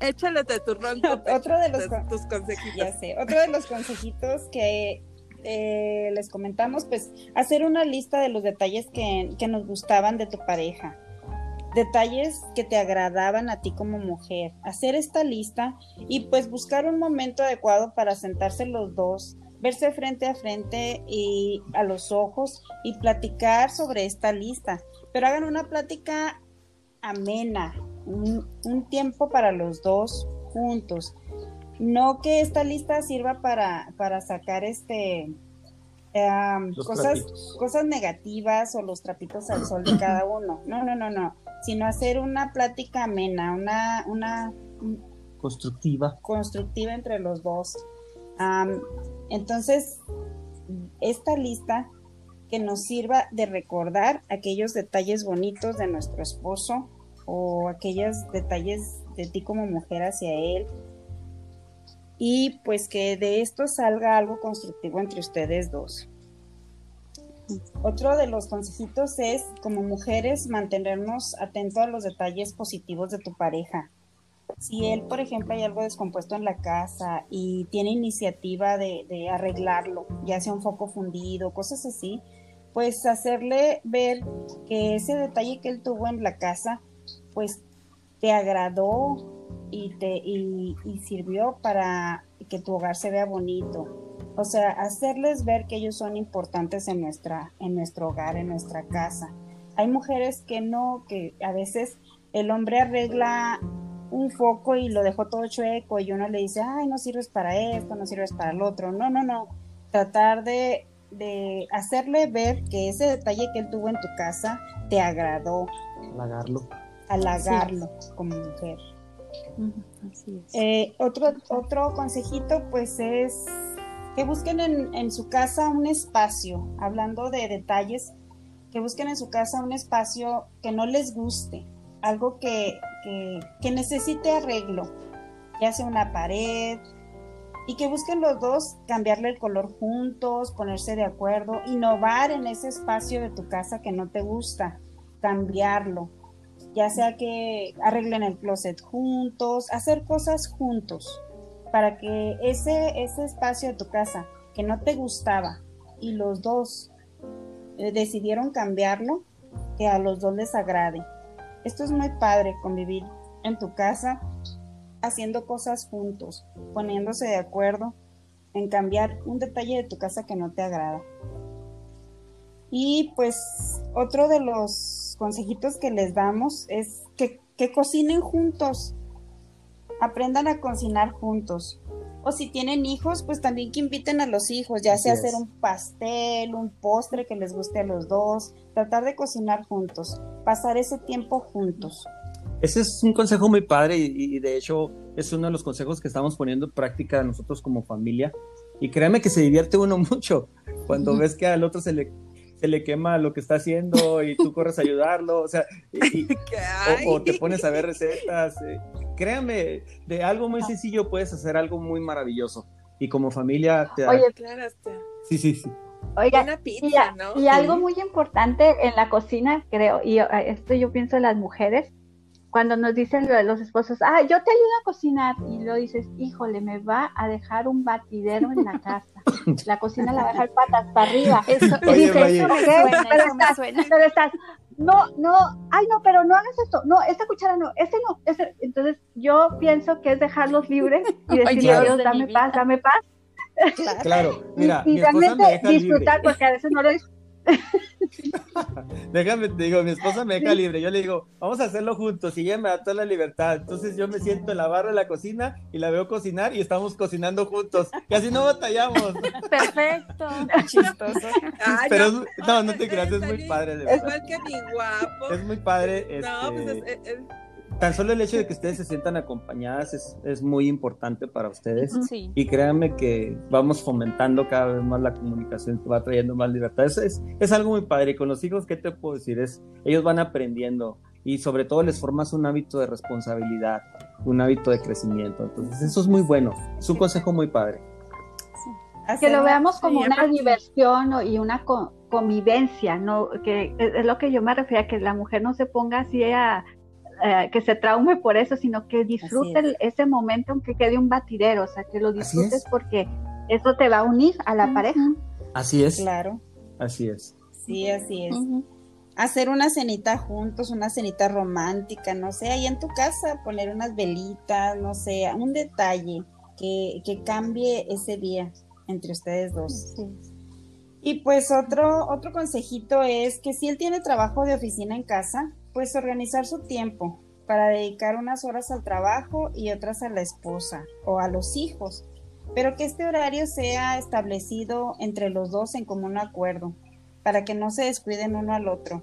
Échale de tu ronco. (laughs) Otro de los de tus consejitos. Ya sé, otro de los consejitos que eh, les comentamos, pues hacer una lista de los detalles que, que nos gustaban de tu pareja detalles que te agradaban a ti como mujer. Hacer esta lista y pues buscar un momento adecuado para sentarse los dos, verse frente a frente y a los ojos y platicar sobre esta lista. Pero hagan una plática amena, un, un tiempo para los dos juntos. No que esta lista sirva para, para sacar este cosas, cosas negativas o los trapitos al sol de cada uno. No, no, no, no. Sino hacer una plática amena, una, una constructiva. Constructiva entre los dos. Um, entonces, esta lista que nos sirva de recordar aquellos detalles bonitos de nuestro esposo o aquellos detalles de ti como mujer hacia él. Y pues que de esto salga algo constructivo entre ustedes dos. Otro de los consejitos es, como mujeres, mantenernos atentos a los detalles positivos de tu pareja. Si él, por ejemplo, hay algo descompuesto en la casa y tiene iniciativa de, arreglarlo, ya sea un foco fundido, cosas así, pues hacerle ver que ese detalle que él tuvo en la casa, pues te agradó y te y, sirvió para que tu hogar se vea bonito. O sea, hacerles ver que ellos son importantes en nuestra en nuestro hogar, en nuestra casa. Hay mujeres que no, que a veces el hombre arregla un foco y lo dejó todo chueco y uno le dice, ay, no sirves para esto, no sirves para el otro. No, no, no. Tratar de de hacerle ver que ese detalle que él tuvo en tu casa te agradó. Halagarlo. Halagarlo como mujer. Eh, otro, otro consejito pues es que busquen en, su casa un espacio, hablando de detalles, que busquen en su casa un espacio que no les guste, algo que, que, que necesite arreglo, ya sea una pared, y que busquen los dos cambiarle el color juntos, ponerse de acuerdo, innovar en ese espacio de tu casa que no te gusta, cambiarlo, ya sea que arreglen el closet juntos, hacer cosas juntos, para que ese, ese espacio de tu casa que no te gustaba y los dos eh, decidieron cambiarlo, que a los dos les agrade. Esto es muy padre, convivir en tu casa haciendo cosas juntos, poniéndose de acuerdo en cambiar un detalle de tu casa que no te agrada. Y pues otro de los consejitos que les damos es que, cocinen juntos, aprendan a cocinar juntos. O si tienen hijos, pues también que inviten a los hijos, ya sea hacer un pastel, un postre que les guste a los dos, tratar de cocinar juntos, pasar ese tiempo juntos. Ese es un consejo muy padre y, de hecho es uno de los consejos que estamos poniendo en práctica nosotros como familia. Y créame que se divierte uno (laughs) mucho cuando ves que al otro se le, se le quema lo que está haciendo y tú corres a ayudarlo, o sea, o, te pones a ver recetas. Eh. Créame, de algo muy sencillo puedes hacer algo muy maravilloso. Y como familia te Oye, claro, Sí, sí, sí. Oiga, y, algo muy importante en la cocina, creo, y eh, esto yo pienso en las mujeres, cuando nos dicen los esposos, ah, yo te ayudo a cocinar, y lo dices, híjole, me va a dejar un batidero en la casa. (laughs) La cocina la va a dejar patas para arriba. Eso, oye, dices, pero, estás, pero estás, no, no, ay, no, pero no hagas esto, no, esta cuchara no, este no, ese. Entonces, yo pienso que es dejarlos libres y decirle a Dios, dame paz, dame paz. Claro, mira, y, realmente disfrutar, porque a veces no lo disfruto (laughs) Déjame, te digo, mi esposa me deja libre. Yo le digo, vamos a hacerlo juntos y ella me da toda la libertad. Entonces yo me siento en la barra de la cocina y la veo cocinar y estamos cocinando juntos. Y así no batallamos. (laughs) Perfecto. Chistoso. (laughs) Pero no, no, te creas, es muy padre. De es igual que mi guapo. Es muy padre. No, pues este, es tan solo el hecho de que ustedes se sientan acompañadas es, muy importante para ustedes. Y créanme que vamos fomentando cada vez más la comunicación que va trayendo más libertad. Es, es, algo muy padre. Y con los hijos, ¿qué te puedo decir? Es, ellos van aprendiendo y sobre todo les formas un hábito de responsabilidad, un hábito de crecimiento. Entonces, eso es muy bueno. Es un consejo muy padre. Que lo veamos como una diversión y una convivencia, ¿no? Que es lo que yo me refiero, a que la mujer no se ponga así a eh, que se traume por eso, sino que disfrute ese momento aunque quede un batidero, o sea, que lo disfrutes porque eso te va a unir a la pareja. Así es. Claro. Así es. Sí, así es. Hacer una cenita juntos, una cenita romántica, no sé, ahí en tu casa, poner unas velitas, no sé, un detalle que, que cambie ese día entre ustedes dos. Y pues otro, otro consejito es que si él tiene trabajo de oficina en casa, pues organizar su tiempo para dedicar unas horas al trabajo y otras a la esposa o a los hijos, pero que este horario sea establecido entre los dos en común acuerdo, para que no se descuiden uno al otro.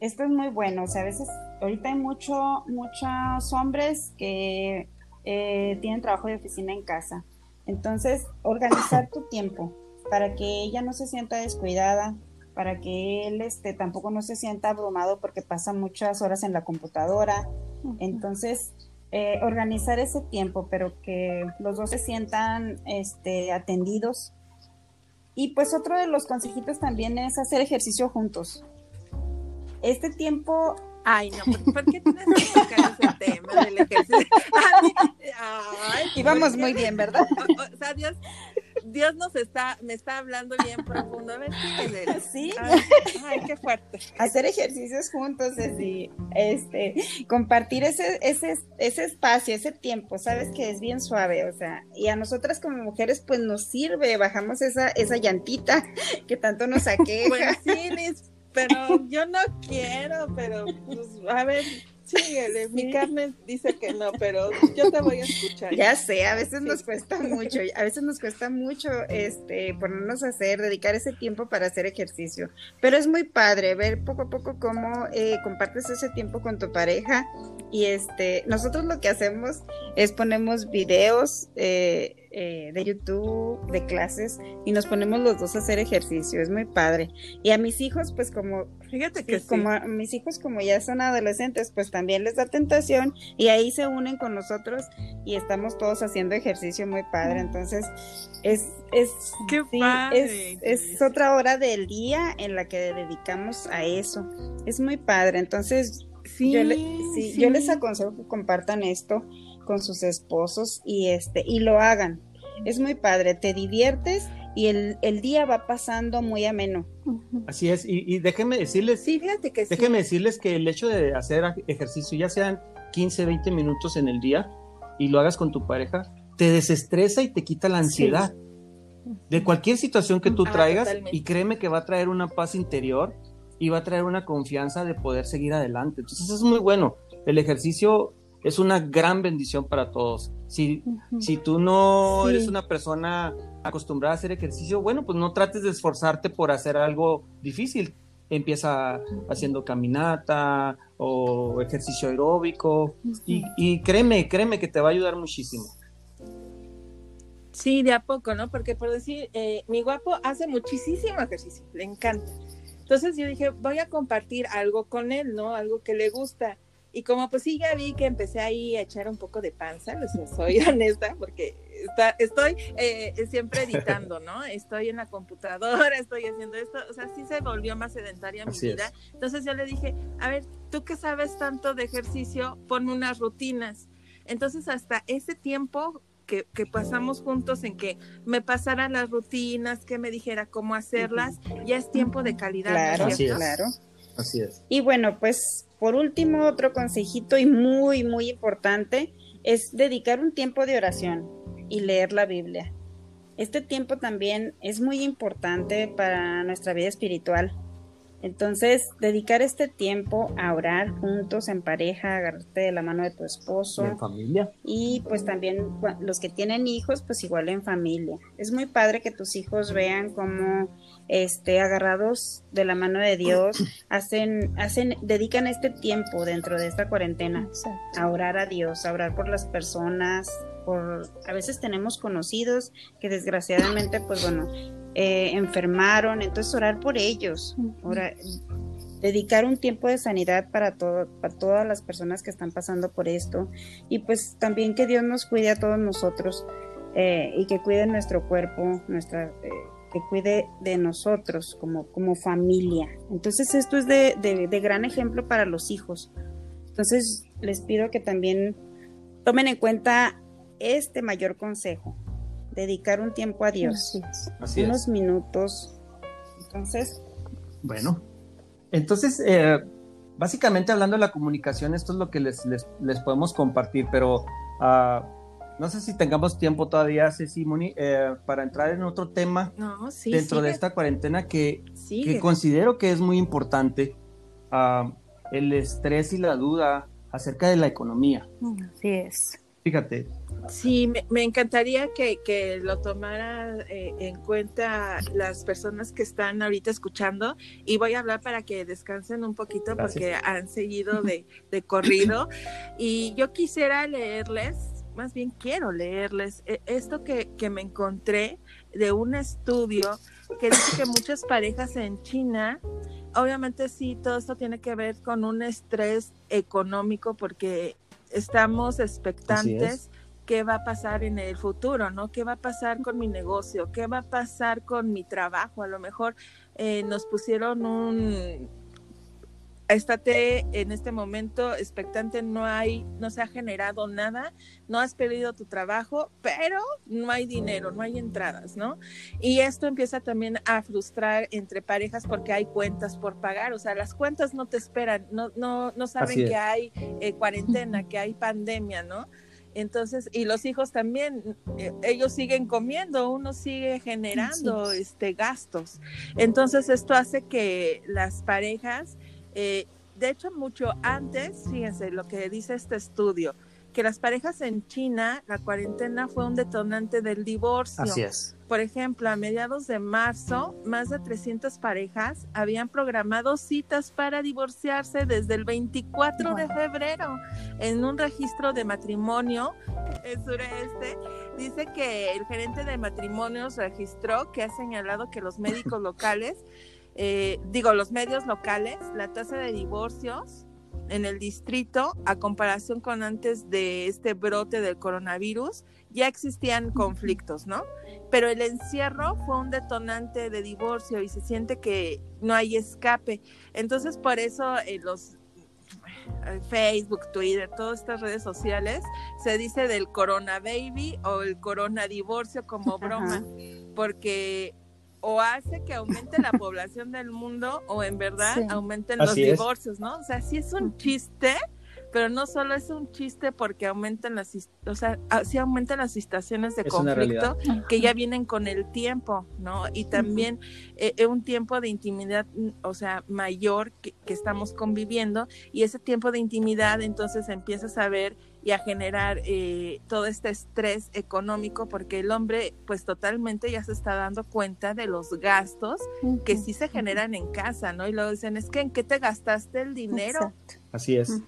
Esto es muy bueno, o sea, a veces ahorita hay mucho, muchos hombres que eh, tienen trabajo de oficina en casa. Entonces, organizar tu tiempo, para que ella no se sienta descuidada, para que él este, tampoco no se sienta abrumado porque pasa muchas horas en la computadora. Entonces, eh, organizar ese tiempo, pero que los dos se sientan este, atendidos. Y pues otro de los consejitos también es hacer ejercicio juntos. Este tiempo Ay, no, ¿por, qué tienes que tocar ese (laughs) tema del ejercicio? (laughs) Ay, y vamos muy bien, ¿verdad? O, sea, Dios, Dios nos está, me está hablando bien profundo. A ver, (laughs) Sí. Ay, qué fuerte. Hacer ejercicios juntos, es este, compartir ese, ese, ese espacio, ese tiempo, sabes que es bien suave, o sea, y a nosotras como mujeres, pues nos sirve, bajamos esa, esa llantita que tanto nos (laughs) aqueja. Bueno, sí, Liz, pero yo no quiero, pero pues, a ver, síguele. Mi carne dice que no, pero yo te voy a escuchar. Ya sé, a veces nos cuesta mucho, a veces nos cuesta mucho este ponernos a hacer, dedicar ese tiempo para hacer ejercicio. Pero es muy padre ver poco a poco cómo eh, compartes ese tiempo con tu pareja. Y este, nosotros lo que hacemos es ponemos videos. Eh, eh, de YouTube, de clases, y nos ponemos los dos a hacer ejercicio, es muy padre. Y a mis hijos, pues como, fíjate que como mis hijos como ya son adolescentes, pues también les da tentación y ahí se unen con nosotros y estamos todos haciendo ejercicio muy padre. Entonces, es, es, es, otra hora del día en la que dedicamos a eso. Es muy padre. Entonces, yo, yo les aconsejo que compartan esto con sus esposos y este y lo hagan. Es muy padre, te diviertes y el, el día va pasando muy ameno. Así es, y, y déjenme decirles, sí, fíjate que déjenme decirles que el hecho de hacer ejercicio, ya sean 15, 20 minutos en el día, y lo hagas con tu pareja, te desestresa y te quita la ansiedad de cualquier situación que tú ah, traigas, y créeme que va a traer una paz interior y va a traer una confianza de poder seguir adelante. Entonces, es muy bueno. El ejercicio es una gran bendición para todos. Si, si tú no eres una persona acostumbrada a hacer ejercicio, bueno, pues no trates de esforzarte por hacer algo difícil. Empieza haciendo caminata o ejercicio aeróbico y, y, créeme, créeme que te va a ayudar muchísimo. Sí, de a poco, ¿no? Porque por decir, eh, mi guapo hace muchísimo ejercicio, le encanta. Entonces yo dije, voy a compartir algo con él, ¿no? Algo que le gusta. Y como pues sí ya vi que empecé ahí a echar un poco de panza, les soy (laughs) honesta, porque está, estoy eh, siempre editando, ¿no? Estoy en la computadora, estoy haciendo esto, o sea, sí se volvió más sedentaria mi vida. Entonces yo le dije, a ver, tú que sabes tanto de ejercicio, pon unas rutinas. Entonces hasta ese tiempo que, que, pasamos juntos en que me pasaran las rutinas, que me dijera cómo hacerlas, ya es tiempo de calidad. Claro, claro. Así es. Y bueno, pues por último, otro consejito y muy, muy importante es dedicar un tiempo de oración y leer la Biblia. Este tiempo también es muy importante para nuestra vida espiritual. Entonces, dedicar este tiempo a orar juntos en pareja, agarrarte de la mano de tu esposo. En familia. Y pues también los que tienen hijos, pues igual en familia. Es muy padre que tus hijos vean cómo este, agarrados de la mano de Dios, (clears throat) hacen, hacen, dedican este tiempo dentro de esta cuarentena a orar a Dios, a orar por las personas, por, a veces tenemos conocidos que desgraciadamente, pues bueno, eh, enfermaron, entonces orar por ellos, dedicar un tiempo de sanidad para, todo, para todas las personas que están pasando por esto y pues también que Dios nos cuide a todos nosotros eh, y que cuide nuestro cuerpo, nuestra... Eh, que cuide de nosotros como, como familia. Entonces esto es de, de, gran ejemplo para los hijos. Entonces les pido que también tomen en cuenta este mayor consejo, dedicar un tiempo a Dios, Así unos minutos. Entonces, bueno, entonces eh, básicamente hablando de la comunicación, esto es lo que les, les, podemos compartir, pero uh, no sé si tengamos tiempo todavía, Ceci Moni, eh, para entrar en otro tema dentro de esta cuarentena que, que, considero que es muy importante, ah, el estrés y la duda acerca de la economía. Así es. Fíjate. Sí, me, encantaría que, lo tomara eh, en cuenta las personas que están ahorita escuchando y voy a hablar para que descansen un poquito porque han seguido de, (laughs) de corrido y yo quisiera leerles más bien quiero leerles eh, esto que, que me encontré de un estudio que dice que muchas parejas en China, obviamente sí, todo esto tiene que ver con un estrés económico porque estamos expectantes qué va a pasar en el futuro, ¿no? ¿Qué va a pasar con mi negocio? ¿Qué va a pasar con mi trabajo? A lo mejor eh, nos pusieron un, estate en este momento expectante, no hay, no se ha generado nada, no has perdido tu trabajo, pero no hay dinero, no hay entradas, ¿no? Y esto empieza también a frustrar entre parejas porque hay cuentas por pagar, o sea, las cuentas no te esperan, no, no, no saben que hay eh, cuarentena, que hay pandemia, ¿no? Entonces, y los hijos también, eh, ellos siguen comiendo, uno sigue generando este gastos. Entonces, esto hace que las parejas eh, de hecho, mucho antes, fíjense lo que dice este estudio, que las parejas en China, la cuarentena fue un detonante del divorcio. Así es. Por ejemplo, a mediados de marzo, más de 300 parejas habían programado citas para divorciarse desde el 24 de febrero en un registro de matrimonio (laughs) en sureste. Dice que el gerente de matrimonios registró que ha señalado que los médicos (laughs) locales eh, digo, los medios locales, la tasa de divorcios en el distrito, a comparación con antes de este brote del coronavirus, ya existían conflictos, ¿no? Pero el encierro fue un detonante de divorcio y se siente que no hay escape. Entonces, por eso eh, los eh, Facebook, Twitter, todas estas redes sociales, se dice del corona baby o el corona divorcio como (laughs) broma, porque o hace que aumente la población del mundo o en verdad aumenten los divorcios, ¿no? O sea, sí es un chiste, pero no solo es un chiste porque aumentan las, o sea, ah, sí aumentan las situaciones de conflicto que ya vienen con el tiempo, ¿no? Y también eh, un tiempo de intimidad, o sea, mayor que, que, estamos conviviendo y ese tiempo de intimidad entonces empiezas a ver y a generar eh, todo este estrés económico porque el hombre pues totalmente ya se está dando cuenta de los gastos que sí se generan en casa, ¿no? Y luego dicen, es que en qué te gastaste el dinero. Así es.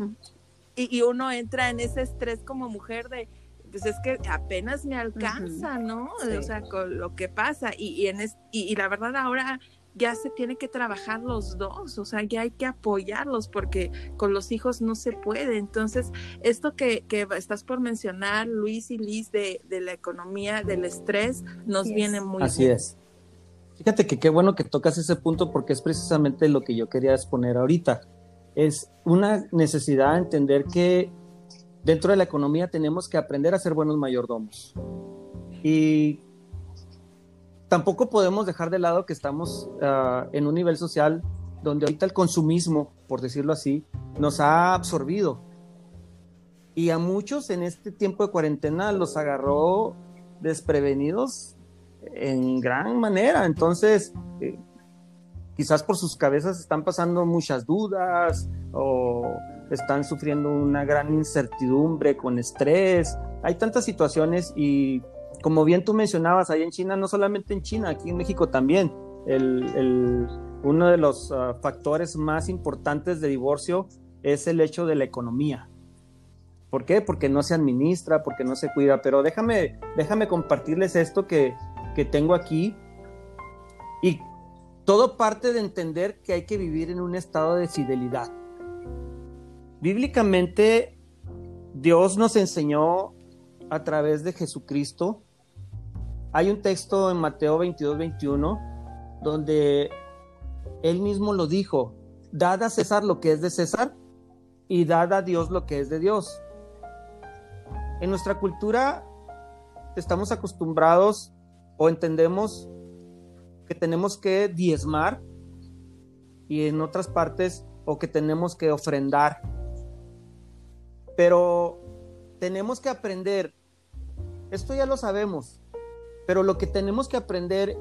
y, uno entra en ese estrés como mujer de, pues es que apenas me alcanza, ¿no? O sea, con lo que pasa. Y, y, en y la verdad ahora ya se tiene que trabajar los dos, o sea, ya hay que apoyarlos porque con los hijos no se puede. Entonces, esto que, que estás por mencionar, Luis y Liz, de, de la economía, del estrés, nos viene muy Así es. Fíjate que qué bueno que tocas ese punto porque es precisamente lo que yo quería exponer ahorita. Es una necesidad de entender que dentro de la economía tenemos que aprender a ser buenos mayordomos. Y tampoco podemos dejar de lado que estamos ah, en un nivel social donde ahorita el consumismo, por decirlo así, nos ha absorbido. Y a muchos en este tiempo de cuarentena los agarró desprevenidos en gran manera. Entonces, eh, quizás por sus cabezas están pasando muchas dudas o están sufriendo una gran incertidumbre con estrés. Hay tantas situaciones y como bien tú mencionabas, ahí en China, no solamente en China, aquí en México también, el, uno de los ah, factores más importantes de divorcio es el hecho de la economía. ¿Por qué? Porque no se administra, porque no se cuida. Pero déjame, déjame compartirles esto que, que tengo aquí. Y todo parte de entender que hay que vivir en un estado de fidelidad. Bíblicamente, Dios nos enseñó a través de Jesucristo hay un texto en Mateo 22, 21, donde él mismo lo dijo, dad a César lo que es de César y dad a Dios lo que es de Dios. En nuestra cultura estamos acostumbrados o entendemos que tenemos que diezmar y en otras partes o que tenemos que ofrendar. Pero tenemos que aprender, esto ya lo sabemos, pero lo que tenemos que aprender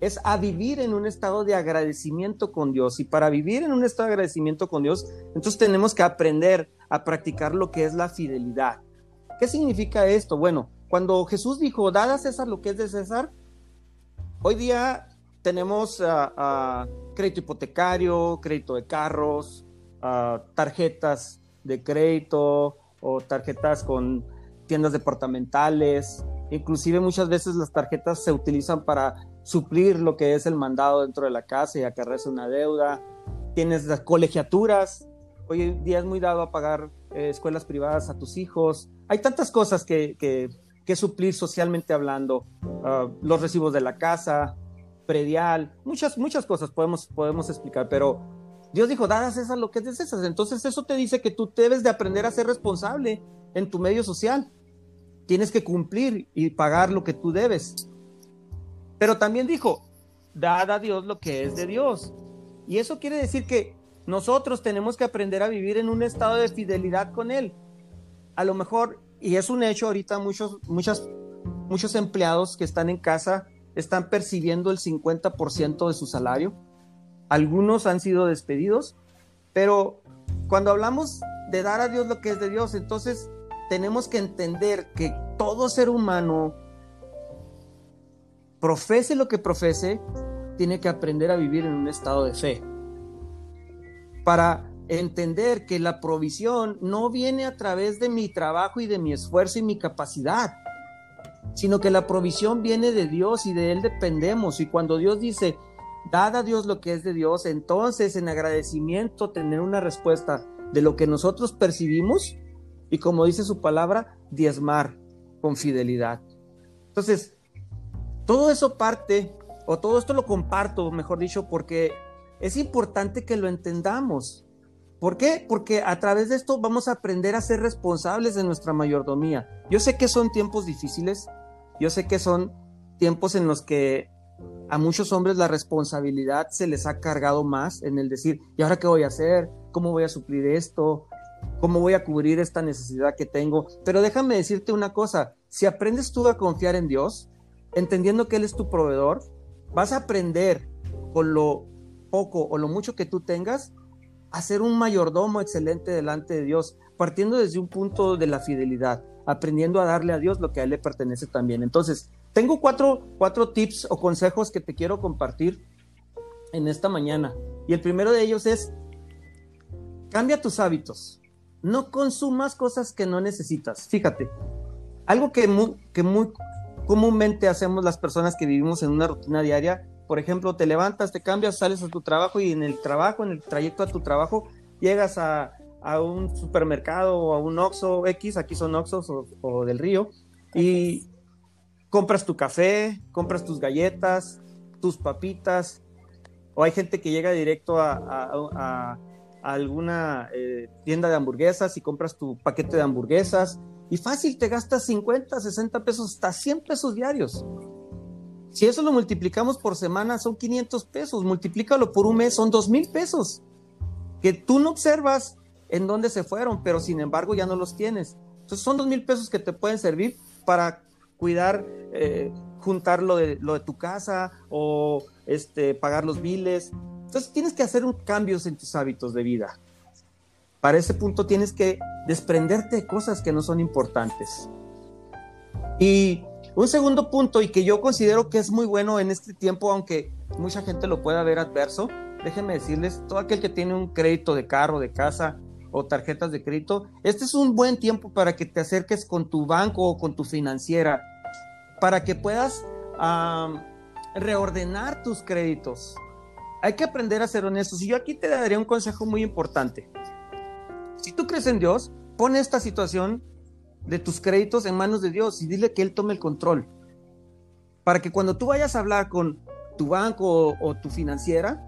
es a vivir en un estado de agradecimiento con Dios. Y para vivir en un estado de agradecimiento con Dios, entonces tenemos que aprender a practicar lo que es la fidelidad. ¿Qué significa esto? Bueno, cuando Jesús dijo, dad a César lo que es de César, hoy día tenemos ah, ah, crédito hipotecario, crédito de carros, ah, tarjetas de crédito o tarjetas con tiendas departamentales, inclusive muchas veces las tarjetas se utilizan para suplir lo que es el mandado dentro de la casa y acarrearse una deuda. Tienes las colegiaturas, hoy en día es muy dado a pagar eh, escuelas privadas a tus hijos. Hay tantas cosas que, que, suplir socialmente hablando, ah, los recibos de la casa, predial, muchas, muchas cosas podemos, podemos explicar, pero Dios dijo, dadas esas lo que es esas. Entonces eso te dice que tú debes de aprender a ser responsable en tu medio social. Tienes que cumplir y pagar lo que tú debes. Pero también dijo, dad a Dios lo que es de Dios. Y eso quiere decir que nosotros tenemos que aprender a vivir en un estado de fidelidad con Él. A lo mejor, y es un hecho ahorita, muchos, muchas, muchos empleados que están en casa están percibiendo el 50% de su salario. Algunos han sido despedidos, pero cuando hablamos de dar a Dios lo que es de Dios, entonces tenemos que entender que todo ser humano profese lo que profese, tiene que aprender a vivir en un estado de fe. Para entender que la provisión no viene a través de mi trabajo y de mi esfuerzo y mi capacidad, sino que la provisión viene de Dios y de Él dependemos. Y cuando Dios dice, dad a Dios lo que es de Dios, entonces en agradecimiento tener una respuesta de lo que nosotros percibimos y como dice su palabra, diezmar con fidelidad. Entonces, todo eso parte, o todo esto lo comparto, mejor dicho, porque es importante que lo entendamos. ¿Por qué? Porque a través de esto vamos a aprender a ser responsables de nuestra mayordomía. Yo sé que son tiempos difíciles, yo sé que son tiempos en los que a muchos hombres la responsabilidad se les ha cargado más en el decir, ¿y ahora qué voy a hacer? ¿Cómo voy a suplir esto? ¿Cómo voy a cubrir esta necesidad que tengo? Pero déjame decirte una cosa, si aprendes tú a confiar en Dios, entendiendo que Él es tu proveedor, vas a aprender con lo poco o lo mucho que tú tengas a ser un mayordomo excelente delante de Dios, partiendo desde un punto de la fidelidad, aprendiendo a darle a Dios lo que a Él le pertenece también. Entonces, tengo cuatro, cuatro tips o consejos que te quiero compartir en esta mañana. Y el primero de ellos es, cambia tus hábitos. No consumas cosas que no necesitas. Fíjate, algo que que muy comúnmente hacemos las personas que vivimos en una rutina diaria. Por ejemplo, te levantas, te cambias, sales a tu trabajo y en el trabajo, en el trayecto a tu trabajo, llegas a, un supermercado o a un Oxxo X, aquí son Oxxos o, del Río, y compras tu café, compras tus galletas, tus papitas, o hay gente que llega directo a, alguna eh, tienda de hamburguesas y compras tu paquete de hamburguesas y fácil, te gastas 50, 60 pesos, hasta 100 pesos diarios. Si eso lo multiplicamos por semana, son 500 pesos. Multiplícalo por un mes, son 2 mil pesos. Que tú no observas en dónde se fueron, pero sin embargo ya no los tienes. Entonces son 2 mil pesos que te pueden servir para cuidar, eh, juntar lo de, lo de tu casa o este, pagar los biles. Entonces tienes que hacer cambios en tus hábitos de vida. Para ese punto tienes que desprenderte de cosas que no son importantes. Y un segundo punto, y que yo considero que es muy bueno en este tiempo, aunque mucha gente lo pueda ver adverso, déjenme decirles, todo aquel que tiene un crédito de carro, de casa o tarjetas de crédito, este es un buen tiempo para que te acerques con tu banco o con tu financiera, para que puedas reordenar tus créditos. Hay que aprender a ser honestos. Y yo aquí te daría un consejo muy importante. Si tú crees en Dios, pon esta situación de tus créditos en manos de Dios y dile que Él tome el control. Para que cuando tú vayas a hablar con tu banco o, tu financiera,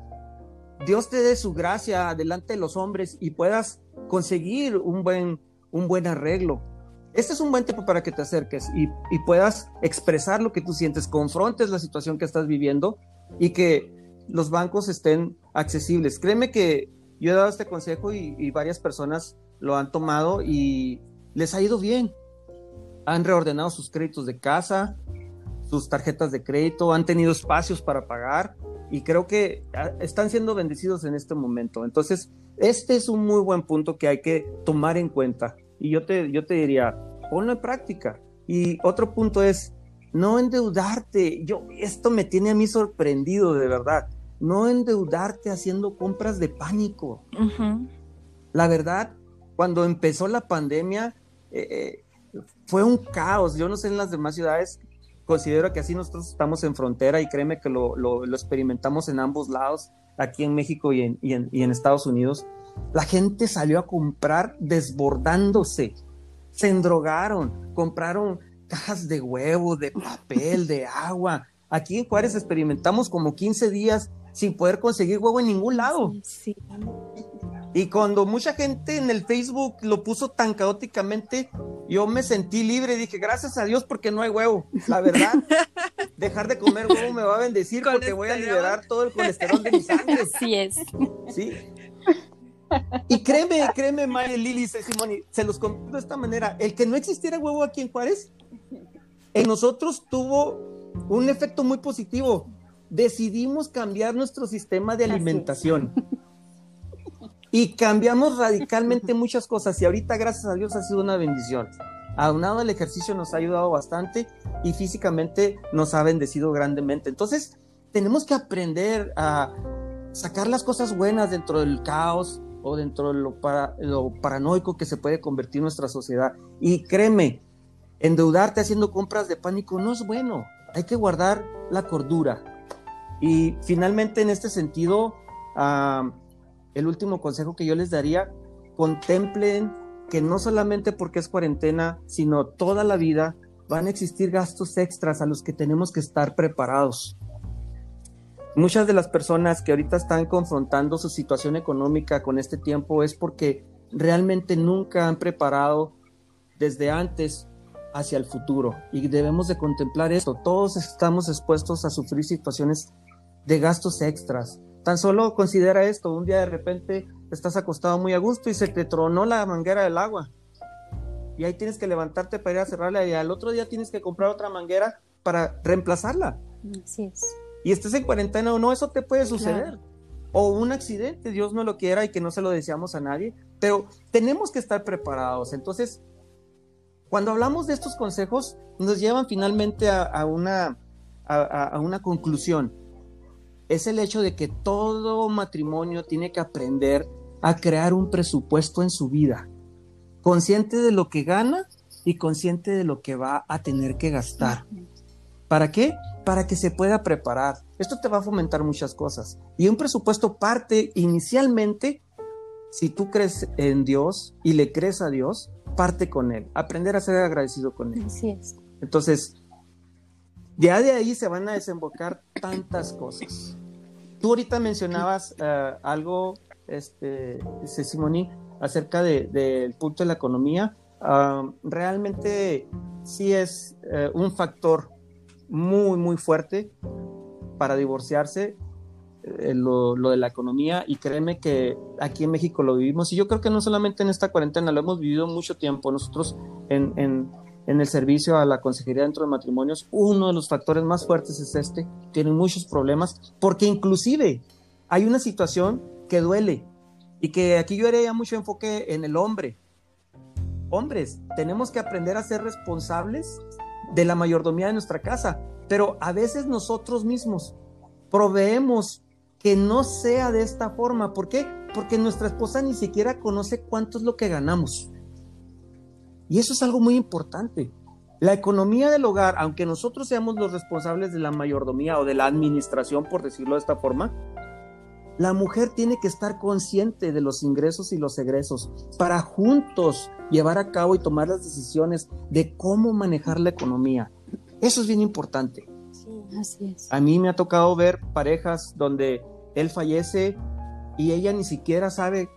Dios te dé su gracia delante de los hombres y puedas conseguir un buen, un buen arreglo. Este es un buen tiempo para que te acerques y, y, puedas expresar lo que tú sientes, confrontes la situación que estás viviendo y que los bancos estén accesibles. Créeme que yo he dado este consejo y, varias personas lo han tomado y les ha ido bien. Han reordenado sus créditos de casa, sus tarjetas de crédito, han tenido espacios para pagar y creo que ah, están siendo bendecidos en este momento. Entonces, este es un muy buen punto que hay que tomar en cuenta. Y yo te, yo te diría, ponlo en práctica. Y otro punto es, no endeudarte. Yo, esto me tiene a mí sorprendido, de verdad no endeudarte haciendo compras de pánico. La verdad, cuando empezó la pandemia, eh, eh, fue un caos. Yo no sé en las demás ciudades, considero que así nosotros estamos en frontera y créeme que lo, lo, experimentamos en ambos lados, aquí en México y en, y en, y en Estados Unidos. La gente salió a comprar desbordándose, se endrogaron, compraron cajas de huevo, de papel, de agua. Aquí en Juárez experimentamos como 15 días sin poder conseguir huevo en ningún lado. Sí, Y cuando mucha gente en el Facebook lo puso tan caóticamente, yo me sentí libre y dije, gracias a Dios porque no hay huevo. La verdad, (laughs) dejar de comer huevo me va a bendecir porque voy a liberar todo el colesterol de mi sangre. Sí es. Sí. Y créeme, créeme, Maya, Lili, Simoni, se los comento de esta manera. El que no existiera huevo aquí en Juárez, en nosotros tuvo un efecto muy positivo decidimos cambiar nuestro sistema de alimentación. Y cambiamos radicalmente muchas cosas y ahorita gracias a Dios ha sido una bendición. Aunado al ejercicio nos ha ayudado bastante y físicamente nos ha bendecido grandemente. Entonces tenemos que aprender a sacar las cosas buenas dentro del caos o dentro de lo, lo paranoico que se puede convertir nuestra sociedad. Y créeme, endeudarte haciendo compras de pánico no es bueno. Hay que guardar la cordura. Y finalmente, en este sentido, el último consejo que yo les daría, contemplen que no solamente porque es cuarentena, sino toda la vida van a existir gastos extras a los que tenemos que estar preparados. Muchas de las personas que ahorita están confrontando su situación económica con este tiempo es porque realmente nunca han preparado desde antes hacia el futuro y debemos de contemplar esto. Todos estamos expuestos a sufrir situaciones de gastos extras. Tan solo considera esto, un día de repente estás acostado muy a gusto y se te tronó la manguera del agua. Y ahí tienes que levantarte para ir a cerrarla y al otro día tienes que comprar otra manguera para reemplazarla. Así es. Y estés en cuarentena o no, eso te puede suceder. O un accidente, Dios no lo quiera y que no se lo deseamos a nadie, pero tenemos que estar preparados. Entonces, cuando hablamos de estos consejos, nos llevan finalmente a, una, a una conclusión es el hecho de que todo matrimonio tiene que aprender a crear un presupuesto en su vida, consciente de lo que gana y consciente de lo que va a tener que gastar. ¿Para qué? Para que se pueda preparar. Esto te va a fomentar muchas cosas. Y un presupuesto parte inicialmente, si tú crees en Dios y le crees a Dios, parte con Él. Aprender a ser agradecido con Él. Así es. Entonces, ya de ahí se van a desembocar tantas cosas. Tú ahorita mencionabas eh, algo, este, Simoni, acerca del punto de la economía. Ah, realmente sí es eh, un factor muy, muy fuerte para divorciarse, eh, lo, de la economía, y créeme que aquí en México lo vivimos, y yo creo que no solamente en esta cuarentena, lo hemos vivido mucho tiempo. Nosotros en, en el servicio a la consejería dentro de matrimonios, uno de los factores más fuertes es este, tienen muchos problemas, porque inclusive hay una situación que duele y que aquí yo haría mucho enfoque en el hombre. Hombres, tenemos que aprender a ser responsables de la mayordomía de nuestra casa, pero a veces nosotros mismos proveemos que no sea de esta forma. ¿Por qué? Porque nuestra esposa ni siquiera conoce cuánto es lo que ganamos. Y eso es algo muy importante. La economía del hogar, aunque nosotros seamos los responsables de la mayordomía o de la administración, por decirlo de esta forma, la mujer tiene que estar consciente de los ingresos y los egresos para juntos llevar a cabo y tomar las decisiones de cómo manejar la economía. Eso es bien importante. Sí, así es. A mí me ha tocado ver parejas donde él fallece y ella ni siquiera sabe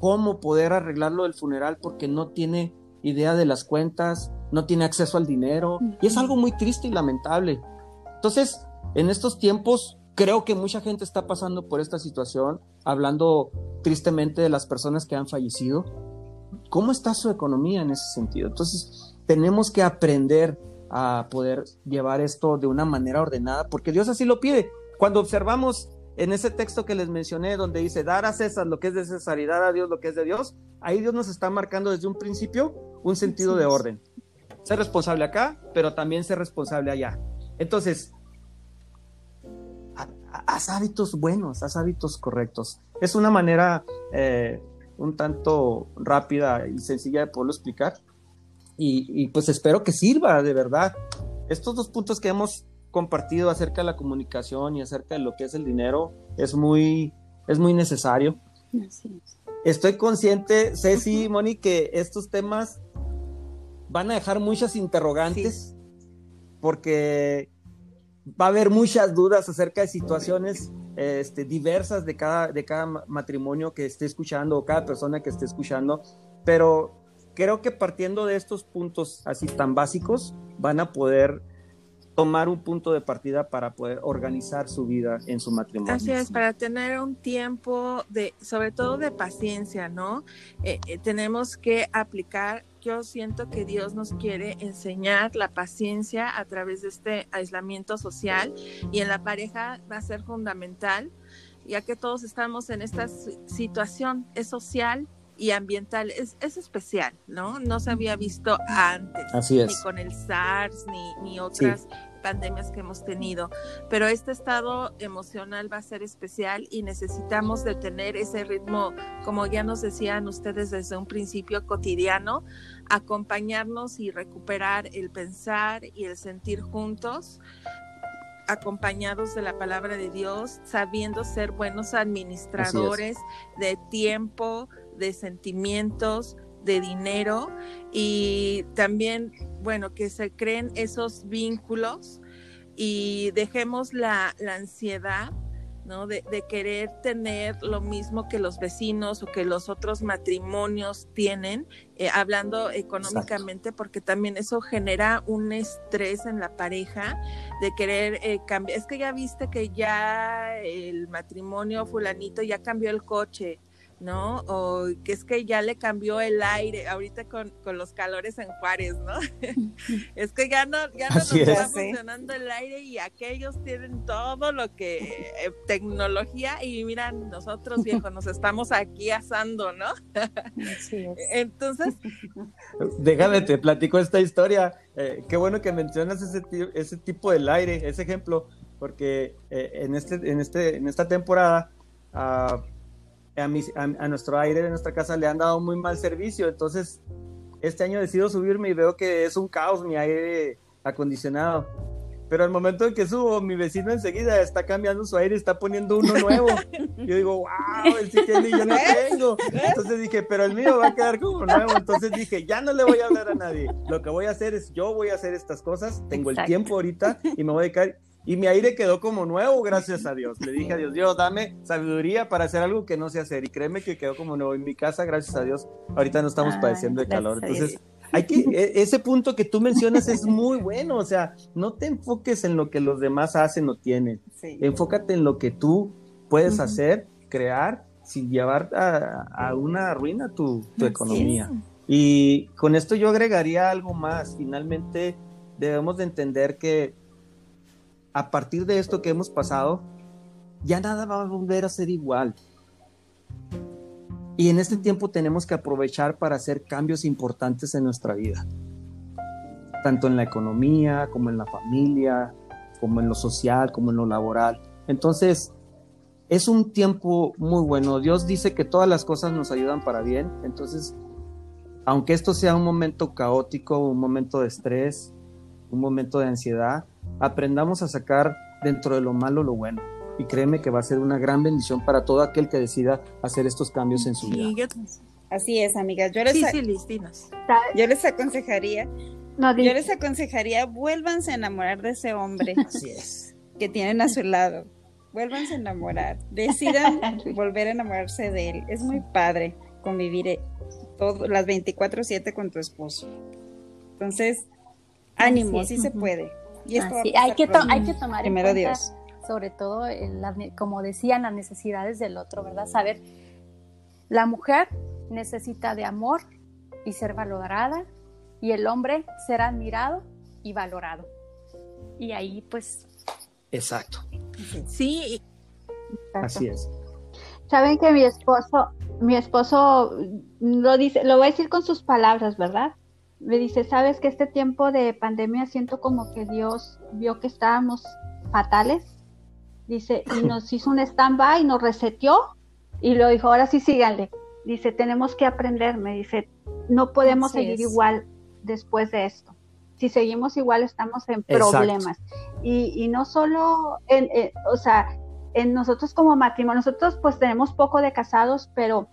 cómo poder arreglarlo del funeral porque no tiene idea de las cuentas, no tiene acceso al dinero y es algo muy triste y lamentable. Entonces, en estos tiempos, creo que mucha gente está pasando por esta situación, hablando tristemente de las personas que han fallecido. ¿Cómo está su economía en ese sentido? Entonces, tenemos que aprender a poder llevar esto de una manera ordenada, porque Dios así lo pide. Cuando observamos en ese texto que les mencioné, donde dice dar a César lo que es de César y dar a Dios lo que es de Dios, ahí Dios nos está marcando desde un principio un sentido de orden. Ser responsable acá, pero también ser responsable allá. Entonces, haz hábitos buenos, haz hábitos correctos. Es una manera eh, un tanto rápida y sencilla de poderlo explicar. y, pues espero que sirva de verdad. Estos dos puntos que hemos compartido acerca de la comunicación y acerca de lo que es el dinero es muy, es muy necesario. Estoy consciente, Ceci, Moni, que estos temas van a dejar muchas interrogantes porque va a haber muchas dudas acerca de situaciones este, diversas de cada, de cada matrimonio que esté escuchando o cada persona que esté escuchando, pero creo que partiendo de estos puntos así tan básicos, van a poder tomar un punto de partida para poder organizar su vida en su matrimonio. Así es, para tener un tiempo de, sobre todo de paciencia, ¿no? Eh, eh, tenemos que aplicar, yo siento que Dios nos quiere enseñar la paciencia a través de este aislamiento social y en la pareja va a ser fundamental, ya que todos estamos en esta situación, es social, y ambiental es, es, especial, ¿no? No se había visto antes, Así es. ni con el SARS, ni, ni otras pandemias que hemos tenido, pero este estado emocional va a ser especial y necesitamos de tener ese ritmo, como ya nos decían ustedes desde un principio cotidiano, acompañarnos y recuperar el pensar y el sentir juntos acompañados de la palabra de Dios, sabiendo ser buenos administradores de tiempo, de sentimientos, de dinero y también, bueno, que se creen esos vínculos y dejemos la, la ansiedad, ¿no? De, de, querer tener lo mismo que los vecinos o que los otros matrimonios tienen, eh, hablando económicamente, Exacto. porque también eso genera un estrés en la pareja de querer eh, cambiar. Es que ya viste que ya el matrimonio fulanito ya cambió el coche, ¿no? O que es que ya le cambió el aire, ahorita con, con los calores en Juárez, ¿no? (laughs) es que ya no, ya no nos está funcionando el aire y aquellos tienen todo lo que, eh, tecnología, y miran, nosotros viejos nos estamos aquí asando, ¿no? (laughs) Entonces... Déjame, te platico esta historia. Eh, qué bueno que mencionas ese, ese tipo del aire, ese ejemplo, porque eh, en, este, en, este, en esta temporada... Uh, a, mi, a, a, nuestro aire de nuestra casa le han dado muy mal servicio, entonces este año decido subirme y veo que es un caos mi aire acondicionado. Pero al momento en que subo, mi vecino enseguida está cambiando su aire está poniendo uno nuevo. (laughs) Yo digo, wow, él sí tiene y yo no tengo. Entonces dije, pero el mío va a quedar como nuevo. Entonces dije, ya no le voy a hablar a nadie. Lo que voy a hacer es, yo voy a hacer estas cosas, tengo Exacto. el tiempo ahorita y me voy a dedicar y mi aire quedó como nuevo, gracias a Dios. Le dije a Dios, Dios, dame sabiduría para hacer algo que no sé hacer. Y créeme que quedó como nuevo en mi casa, gracias a Dios. Ahorita no estamos padeciendo de calor. Entonces, hay que, (laughs) ese punto que tú mencionas es muy bueno. O sea, no te enfoques en lo que los demás hacen o tienen. Sí. Enfócate en lo que tú puedes uh -huh. hacer, crear, sin llevar a, a una ruina tu, tu economía. Y con esto yo agregaría algo más. Finalmente, debemos de entender que a partir de esto que hemos pasado, ya nada va a volver a ser igual. Y en este tiempo tenemos que aprovechar para hacer cambios importantes en nuestra vida, tanto en la economía, como en la familia, como en lo social, como en lo laboral. Entonces, es un tiempo muy bueno. Dios dice que todas las cosas nos ayudan para bien. Entonces, aunque esto sea un momento caótico, un momento de estrés, un momento de ansiedad, aprendamos a sacar dentro de lo malo lo bueno. Y créeme que va a ser una gran bendición para todo aquel que decida hacer estos cambios en su sí, vida. Yo... Así es, amigas. Yo les, sí, yo les aconsejaría, no, yo les aconsejaría, vuélvanse a enamorar de ese hombre (laughs) Así es. que tienen a su lado. Vuélvanse a enamorar. Decidan (laughs) volver a enamorarse de él. Es muy padre convivir eh, todo, las 24-7 con tu esposo. Entonces, ánimo, sí, sí se puede. Y esto Así, hay, que hay que tomar Primero en cuenta, Dios. sobre todo, la, como decían, las necesidades del otro, ¿verdad? Saber, la mujer necesita de amor y ser valorada, y el hombre ser admirado y valorado. Y ahí, pues... Exacto. Sí. Exacto. Así es. Saben que mi esposo, mi esposo lo dice, lo voy a decir con sus palabras, ¿verdad? Me dice, sabes que este tiempo de pandemia siento como que Dios vio que estábamos fatales, dice, y (laughs) nos hizo un stand-by, nos reseteó y lo dijo, ahora sí síganle. Dice, tenemos que aprender, me dice, no podemos Así seguir es. igual. después de esto. Si seguimos igual, estamos en problemas. Y, no solo, en, o sea, en nosotros como matrimonio, nosotros pues tenemos poco de casados, pero,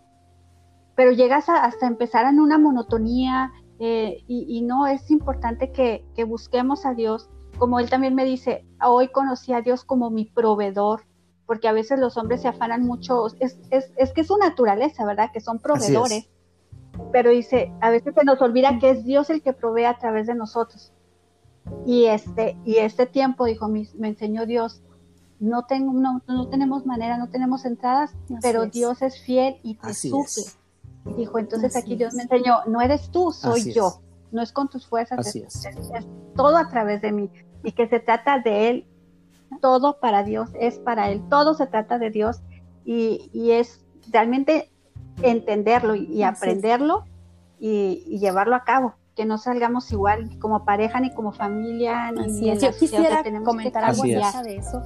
pero llegas hasta empezar en una monotonía eh, y, no es importante que, que busquemos a Dios. Como él también me dice, hoy conocí a Dios como mi proveedor, porque a veces los hombres se afanan mucho, es, es, es que es su naturaleza, ¿verdad? Que son proveedores. Pero dice, a veces se nos olvida que es Dios el que provee a través de nosotros. Y este, y este tiempo, dijo, me, enseñó Dios, no, tengo, no, no, tenemos manera, no tenemos entradas, pero Dios es fiel y te suple. Dijo, entonces aquí Dios me enseñó, no eres tú, soy yo. No es con tus fuerzas, es, todo a través de mí. Y que se trata de Él todo para Dios es para Él, todo se trata de Dios y, es realmente entenderlo y, aprenderlo y, llevarlo a cabo, que no salgamos igual como pareja ni como familia. Ni Yo quisiera comentar algo de eso,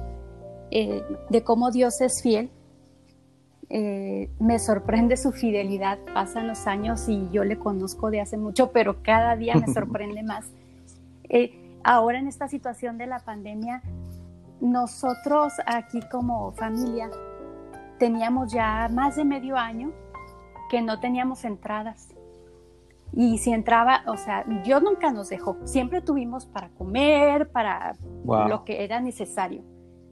eh, de cómo Dios es fiel. Eh, me sorprende su fidelidad, pasan los años y yo le conozco de hace mucho, pero cada día me (laughs) sorprende más. Eh, ahora en esta situación de la pandemia, nosotros aquí como familia teníamos ya más de medio año que no teníamos entradas. Y si entraba, o sea, Dios nunca nos dejó. Siempre tuvimos para comer, para lo que era necesario.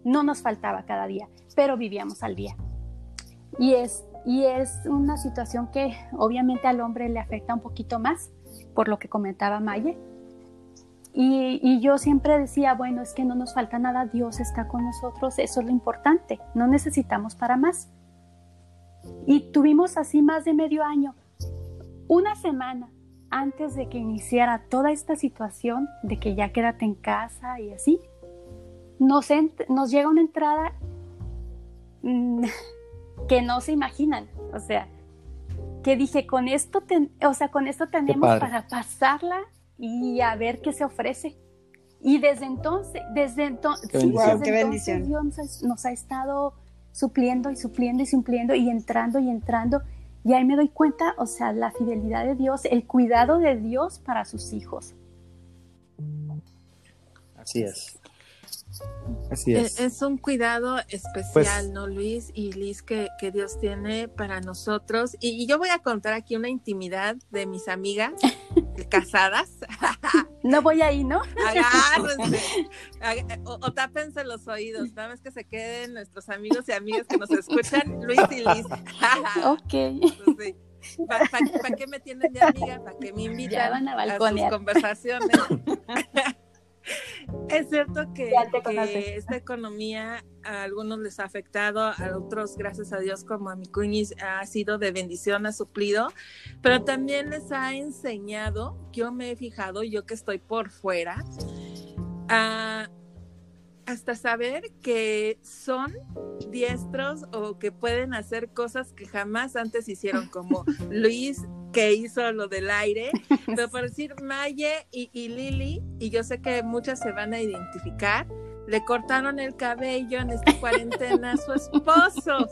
No nos faltaba cada día, pero vivíamos al día. Y es, y es una situación que obviamente al hombre le afecta un poquito más, por lo que comentaba Maye, y, yo siempre decía, bueno, es que no nos falta nada, Dios está con nosotros, eso es lo importante, no necesitamos para más. Y tuvimos así más de medio año, una semana antes de que iniciara toda esta situación de que ya quédate en casa y así, nos, nos llega una entrada mm, que no se imaginan, o sea, que dije, con esto, o sea, con esto tenemos para pasarla y a ver qué se ofrece. Y desde entonces, desde, entonces, Dios nos ha, estado supliendo y supliendo y supliendo y entrando y entrando. Y ahí me doy cuenta, o sea, la fidelidad de Dios, el cuidado de Dios para sus hijos. Así es. Así es. es. un cuidado especial, pues ¿no, Luis? Y Liz, que, Dios tiene para nosotros. Y, yo voy a contar aquí una intimidad de mis amigas (laughs) casadas. no voy ahí, ¿no? Agárrense. O, o, tápense los oídos. Nada más que se queden nuestros amigos y amigas que nos escuchan, Luis y Liz. ok. ¿Para qué me tienen de amiga? ¿Para que me invitan a, a sus conversaciones? Es cierto que, esta economía a algunos les ha afectado, a otros, gracias a Dios, como a mi cuñis, ha sido de bendición, ha suplido, pero también les ha enseñado, yo me he fijado, yo que estoy por fuera, a hasta saber que son diestros o que pueden hacer cosas que jamás antes hicieron, como (laughs) Luis que hizo lo del aire, (laughs) pero por decir Maye y, Lili, y yo sé que muchas se van a identificar, le cortaron el cabello en esta cuarentena a su (laughs) esposo.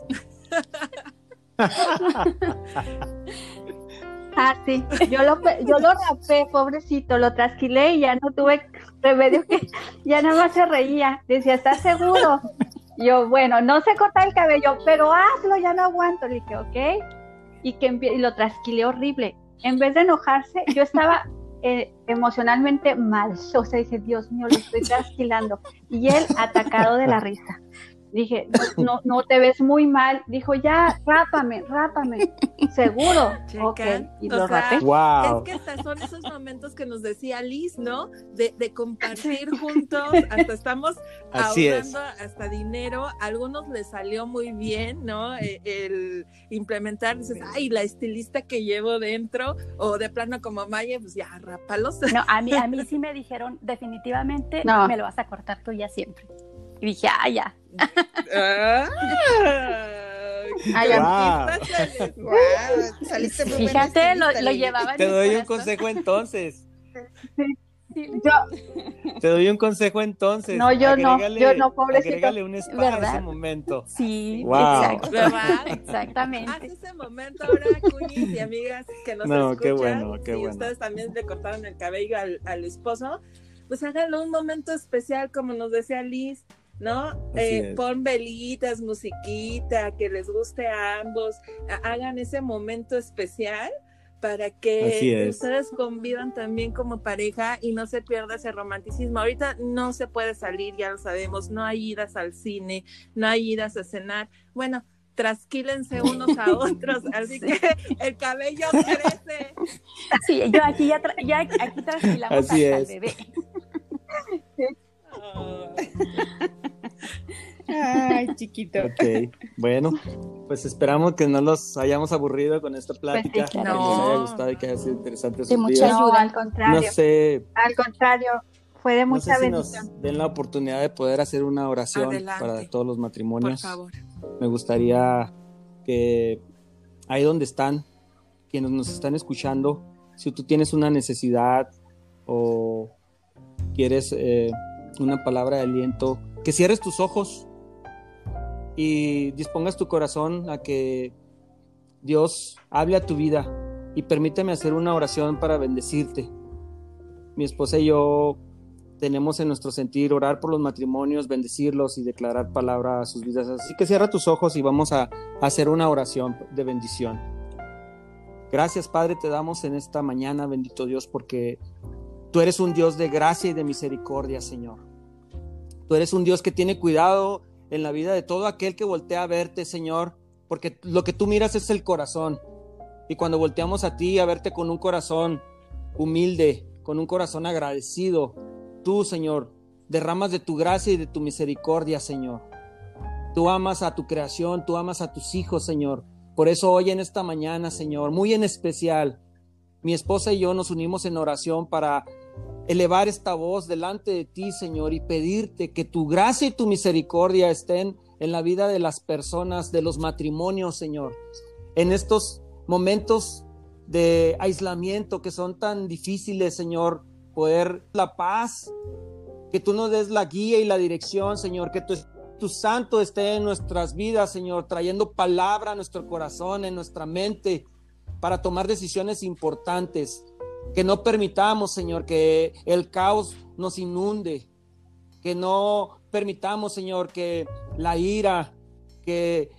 Ah, sí, yo lo, yo lo rapé, pobrecito, lo trasquilé y ya no tuve remedio que ya nada más se reía. Decía, ¿estás seguro? Yo, bueno, no se corta el cabello, pero hazlo, ya no aguanto. Le dije, ok. Y que y lo trasquilé horrible. En vez de enojarse, yo estaba eh, emocionalmente mal. O sea, dije, Dios mío, lo estoy trasquilando. Y él atacado de la risa. Dije, no, no, te ves muy mal. Dijo, ya, rápame, rápame. Seguro. (laughs) ok, y lo rapé. Es que son esos momentos que nos decía Liz, ¿no? De, de compartir juntos, hasta estamos ahorrando hasta dinero. A algunos les salió muy bien, ¿no? E, el, implementar, dices, ay, la estilista que llevo dentro, o de plano como Maya, pues ya, rápalos. (laughs) No, a mí, a mí (laughs) sí me dijeron, definitivamente no. me lo vas a cortar tú ya siempre. Y dije, ah, ya. Ah, Fíjate, lo, lo llevaban. Te doy un consejo entonces. Te doy un consejo entonces. No, yo no, yo no, pobrecito. Agrégale un spa ¿verdad? ese momento. Sí, wow. exacto. ¿verdad? Exactamente. Haz ese momento ahora, cuñis y amigas que nos no, escuchan. qué bueno, qué si bueno. ustedes también le cortaron el cabello al, al esposo, pues háganlo un momento especial, como nos decía Liz, ¿no? Eh, pon velitas, musiquita, que les guste a ambos, hagan ese momento especial para que ustedes convivan también como pareja y no se pierda ese romanticismo. Ahorita no se puede salir, ya lo sabemos, no hay idas al cine, no hay idas a cenar. Bueno, trasquílense unos a (laughs) otros, así que el cabello crece. Sí, yo aquí ya, tra ya aquí trasquilamos el bebé. (laughs) Ay, chiquito. Ok, bueno, pues esperamos que no los hayamos aburrido con esta plática, sí, que claro. les haya No. gustado y que haya sido interesante De mucha. No, ayuda. al contrario, No sé, al contrario, fue de no mucha sé si nos bendición. den la oportunidad de poder hacer una oración Adelante. para todos los Por matrimonios. favor. Me gustaría que ahí donde están, quienes nos están escuchando, si tú tienes una necesidad o quieres eh, una palabra de aliento, que cierres tus ojos y dispongas tu corazón a que Dios hable a tu vida y permíteme hacer una oración para bendecirte. Mi esposa y yo tenemos en nuestro sentir orar por los matrimonios, bendecirlos y declarar palabra a sus vidas. Así que cierra tus ojos y vamos a, hacer una oración de bendición. Gracias Padre te damos en esta mañana, bendito Dios, porque tú eres un Dios de gracia y de misericordia, Señor. Tú eres un Dios que tiene cuidado en la vida de todo aquel que voltea a verte, Señor, porque lo que tú miras es el corazón. Y cuando volteamos a ti a verte con un corazón humilde, con un corazón agradecido, tú, Señor, derramas de tu gracia y de tu misericordia, Señor. Tú amas a tu creación, tú amas a tus hijos, Señor. Por eso hoy en esta mañana, Señor, muy en especial, mi esposa y yo nos unimos en oración para elevar esta voz delante de ti, Señor, y pedirte que tu gracia y tu misericordia estén en la vida de las personas, de los matrimonios, Señor. En estos momentos de aislamiento que son tan difíciles, Señor, poder la paz, que tú nos des la guía y la dirección, Señor, que tu Espíritu Santo esté en nuestras vidas, Señor, trayendo palabra a nuestro corazón, en nuestra mente, para tomar decisiones importantes. Que no permitamos, Señor, que el caos nos inunde. Que no permitamos, Señor, que la ira, que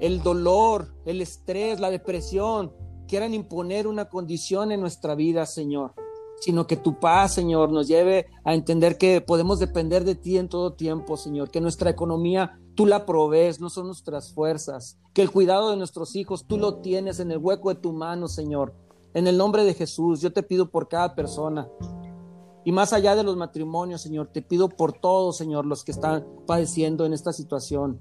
el dolor, el estrés, la depresión quieran imponer una condición en nuestra vida, Señor. Sino que tu paz, Señor, nos lleve a entender que podemos depender de ti en todo tiempo, Señor. Que nuestra economía tú la provees, no son nuestras fuerzas. Que el cuidado de nuestros hijos tú lo tienes en el hueco de tu mano, Señor. En el nombre de Jesús, yo te pido por cada persona. Y más allá de los matrimonios, Señor, te pido por todos, Señor, los que están padeciendo en esta situación.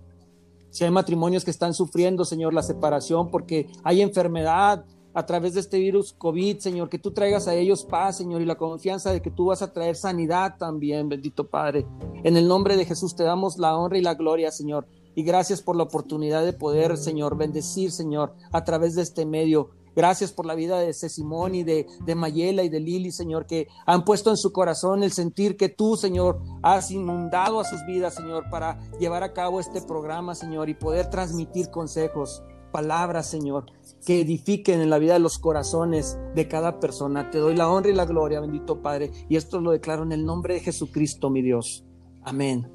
Si hay matrimonios que están sufriendo, Señor, la separación porque hay enfermedad a través de este virus COVID, Señor, que tú traigas a ellos paz, Señor, y la confianza de que tú vas a traer sanidad también, bendito Padre. En el nombre de Jesús te damos la honra y la gloria, Señor. Y gracias por la oportunidad de poder, Señor, bendecir, Señor, a través de este medio. Gracias por la vida de Simón y de, de Mayela y de Lili, Señor, que han puesto en su corazón el sentir que tú, Señor, has inundado a sus vidas, Señor, para llevar a cabo este programa, Señor, y poder transmitir consejos, palabras, Señor, que edifiquen en la vida de los corazones de cada persona. Te doy la honra y la gloria, bendito Padre, y esto lo declaro en el nombre de Jesucristo, mi Dios. Amén.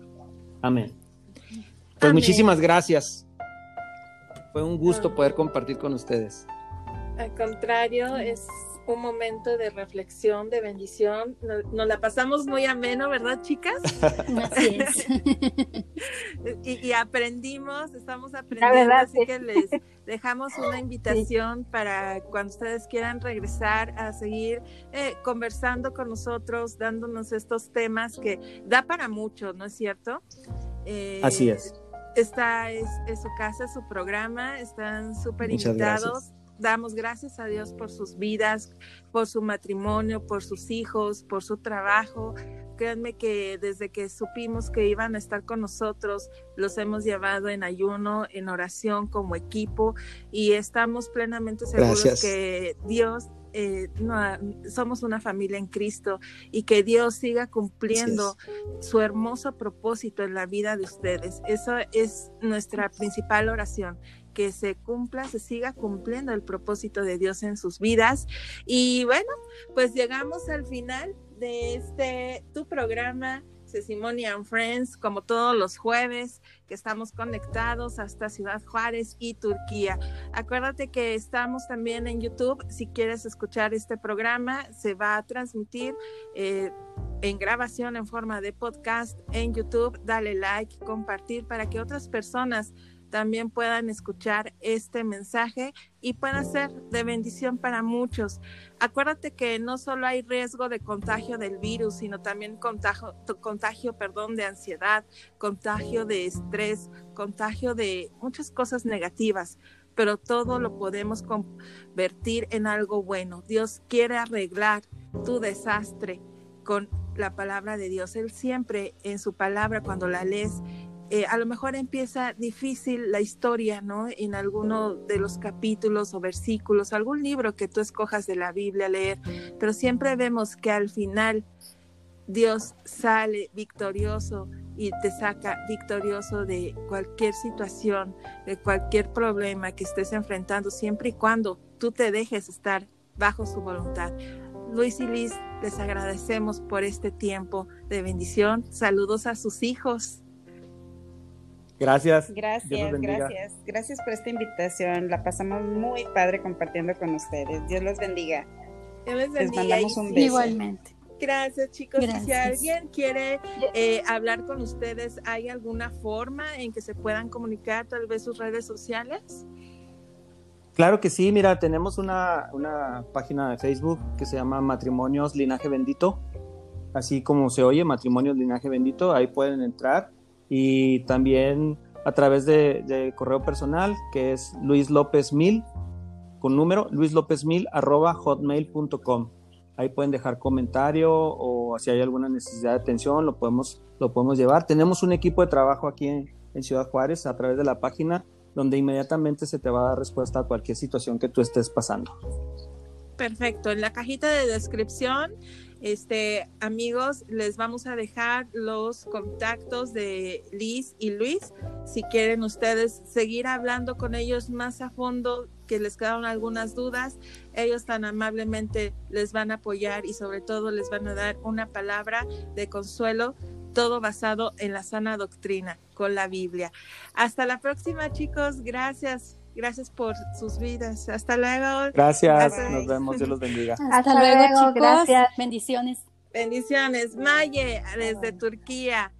Amén. Pues Amén. muchísimas gracias. Fue un gusto poder compartir con ustedes. Al contrario, es un momento de reflexión, de bendición. Nos, nos la pasamos muy ameno, ¿verdad, chicas? (laughs) Así es. (laughs) Y, y aprendimos, estamos aprendiendo, verdad, así sí. que les dejamos una (laughs) invitación para cuando ustedes quieran regresar a seguir eh, conversando con nosotros, dándonos estos temas que da para mucho, ¿no es cierto? Eh, Así es. Esta es, es su casa, su programa, están súper invitados. gracias. Damos gracias a Dios por sus vidas, por su matrimonio, por sus hijos, por su trabajo. Créanme que desde que supimos que iban a estar con nosotros, los hemos llevado en ayuno, en oración como equipo y estamos plenamente seguros Gracias. que Dios eh, somos una familia en Cristo y que Dios siga cumpliendo su hermoso propósito en la vida de ustedes. Eso es nuestra principal oración que se cumpla, se siga cumpliendo el propósito de Dios en sus vidas. Y bueno, pues llegamos al final de este tu programa Simone and Friends, como todos los jueves, que estamos conectados hasta Ciudad Juárez y Turquía. Acuérdate que estamos también en YouTube. Si quieres escuchar este programa, se va a transmitir eh, en grabación en forma de podcast en YouTube. Dale like, compartir para que otras personas también puedan escuchar este mensaje y pueda ser de bendición para muchos. Acuérdate que no solo hay riesgo de contagio del virus, sino también contagio, contagio perdón, de ansiedad, contagio de estrés, contagio de muchas cosas negativas, pero todo lo podemos convertir en algo bueno. Dios quiere arreglar tu desastre con la palabra de Dios. Él siempre en su palabra, cuando la lees, eh, a lo mejor empieza difícil la historia, ¿no? En alguno de los capítulos o versículos, algún libro que tú escojas de la Biblia leer, pero siempre vemos que al final Dios sale victorioso y te saca victorioso de cualquier situación, de cualquier problema que estés enfrentando, siempre y cuando tú te dejes estar bajo su voluntad. Luis y Liz, les agradecemos por este tiempo de bendición. Saludos a sus hijos. Gracias. Gracias, gracias. Gracias por esta invitación. La pasamos muy padre compartiendo con ustedes. Dios los bendiga. Dios les bendiga. Les mandamos un beso. Igualmente. Gracias, chicos. si alguien quiere eh, hablar con ustedes, ¿hay alguna forma en que se puedan comunicar, tal vez sus redes sociales? Claro que sí, mira, tenemos una, una página de Facebook que se llama Matrimonios Linaje Bendito, así como se oye, Matrimonios Linaje Bendito, ahí pueden entrar y también a través de, correo personal que es Luis López Mil con número Luis López Mil arroba hotmail.com. Ahí pueden dejar comentario o si hay alguna necesidad de atención lo podemos, lo podemos llevar. Tenemos un equipo de trabajo aquí en, en Ciudad Juárez a través de la página donde inmediatamente se te va a dar respuesta a cualquier situación que tú estés pasando. Perfecto. En la cajita de descripción este, amigos, les vamos a dejar los contactos de Liz y Luis. Si quieren ustedes seguir hablando con ellos más a fondo, que les quedaron algunas dudas, ellos tan amablemente les van a apoyar y sobre todo les van a dar una palabra de consuelo, todo basado en la sana doctrina con la Biblia. Hasta la próxima, chicos. Gracias. Gracias por sus vidas. Hasta luego. Gracias. Nos vemos. Dios los bendiga. Hasta, luego, chicos. Gracias. Bendiciones. Bendiciones. Maye, desde Turquía.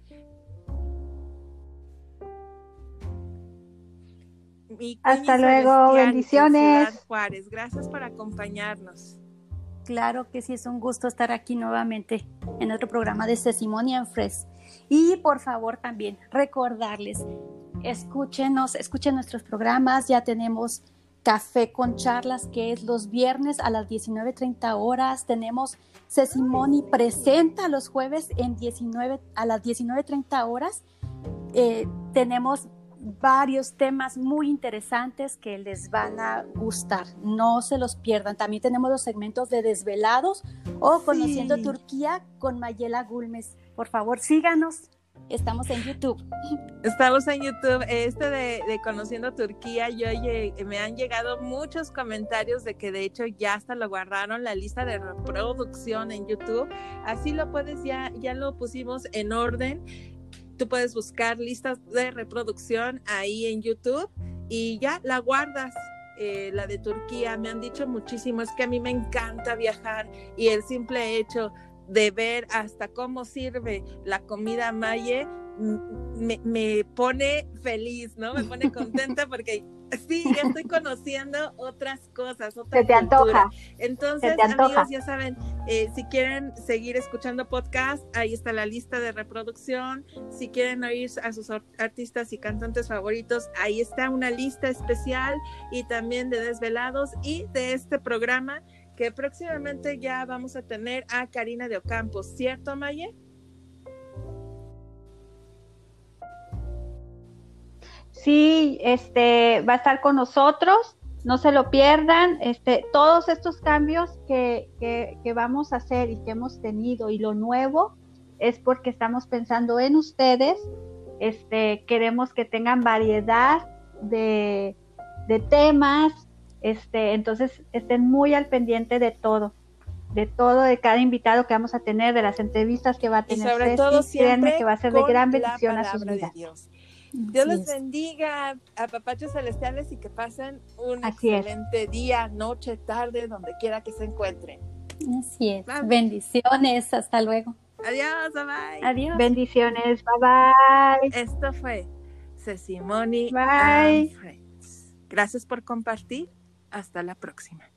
Hasta luego. Bendiciones. Juárez. Gracias por acompañarnos. Claro que sí, es un gusto estar aquí nuevamente en otro programa de Sesimonia Fresh. Y por favor también recordarles escúchenos, escuchen nuestros programas, ya tenemos Café con Charlas, que es los viernes a las 19.30 horas. Tenemos Sesimoni Presenta los jueves en 19, a las 19.30 horas. Eh, tenemos varios temas muy interesantes que les van a gustar. No se los pierdan. También tenemos los segmentos de Desvelados o Conociendo Turquía con Mayela Gulmes. Por favor, síganos. Estamos en YouTube. Estamos en YouTube. Este de, Conociendo Turquía, yo me han llegado muchos comentarios de que de hecho ya hasta lo guardaron la lista de reproducción en YouTube. Así lo puedes, ya, ya lo pusimos en orden. Tú puedes buscar listas de reproducción ahí en YouTube y ya la guardas. Eh, la de Turquía, me han dicho muchísimo, es que a mí me encanta viajar y el simple hecho de ver hasta cómo sirve la comida maye, me, pone feliz, ¿no? Me pone contenta (laughs) porque sí, ya estoy conociendo otras cosas, otra Se te antoja. Entonces, amigos, ya saben, eh, si quieren seguir escuchando podcast, ahí está la lista de reproducción. Si quieren oír a sus artistas y cantantes favoritos, ahí está una lista especial y también de desvelados y de este programa que próximamente ya vamos a tener a Karina de Ocampo, ¿cierto, Maye? Sí, este va a estar con nosotros no se lo pierdan. Este, todos estos cambios que, que, que vamos a hacer y que hemos tenido y lo nuevo es porque estamos pensando en ustedes. Este, queremos que tengan variedad de, de temas. Este, entonces estén muy al pendiente de todo de todo, de cada invitado que vamos a tener, de las entrevistas que va a tener. Y sobre todo siempre que va a ser de gran bendición a sus vidas. Dios. Dios les bendiga a papachos celestiales y que pasen un Así excelente día, noche, tarde, donde quiera que se encuentren. Así es. Bye. Bendiciones. Hasta luego. Adiós. Bye bye. Adiós. Bendiciones. Bye bye. Esto fue Sesimoni. Bye. Gracias por compartir. Hasta la próxima.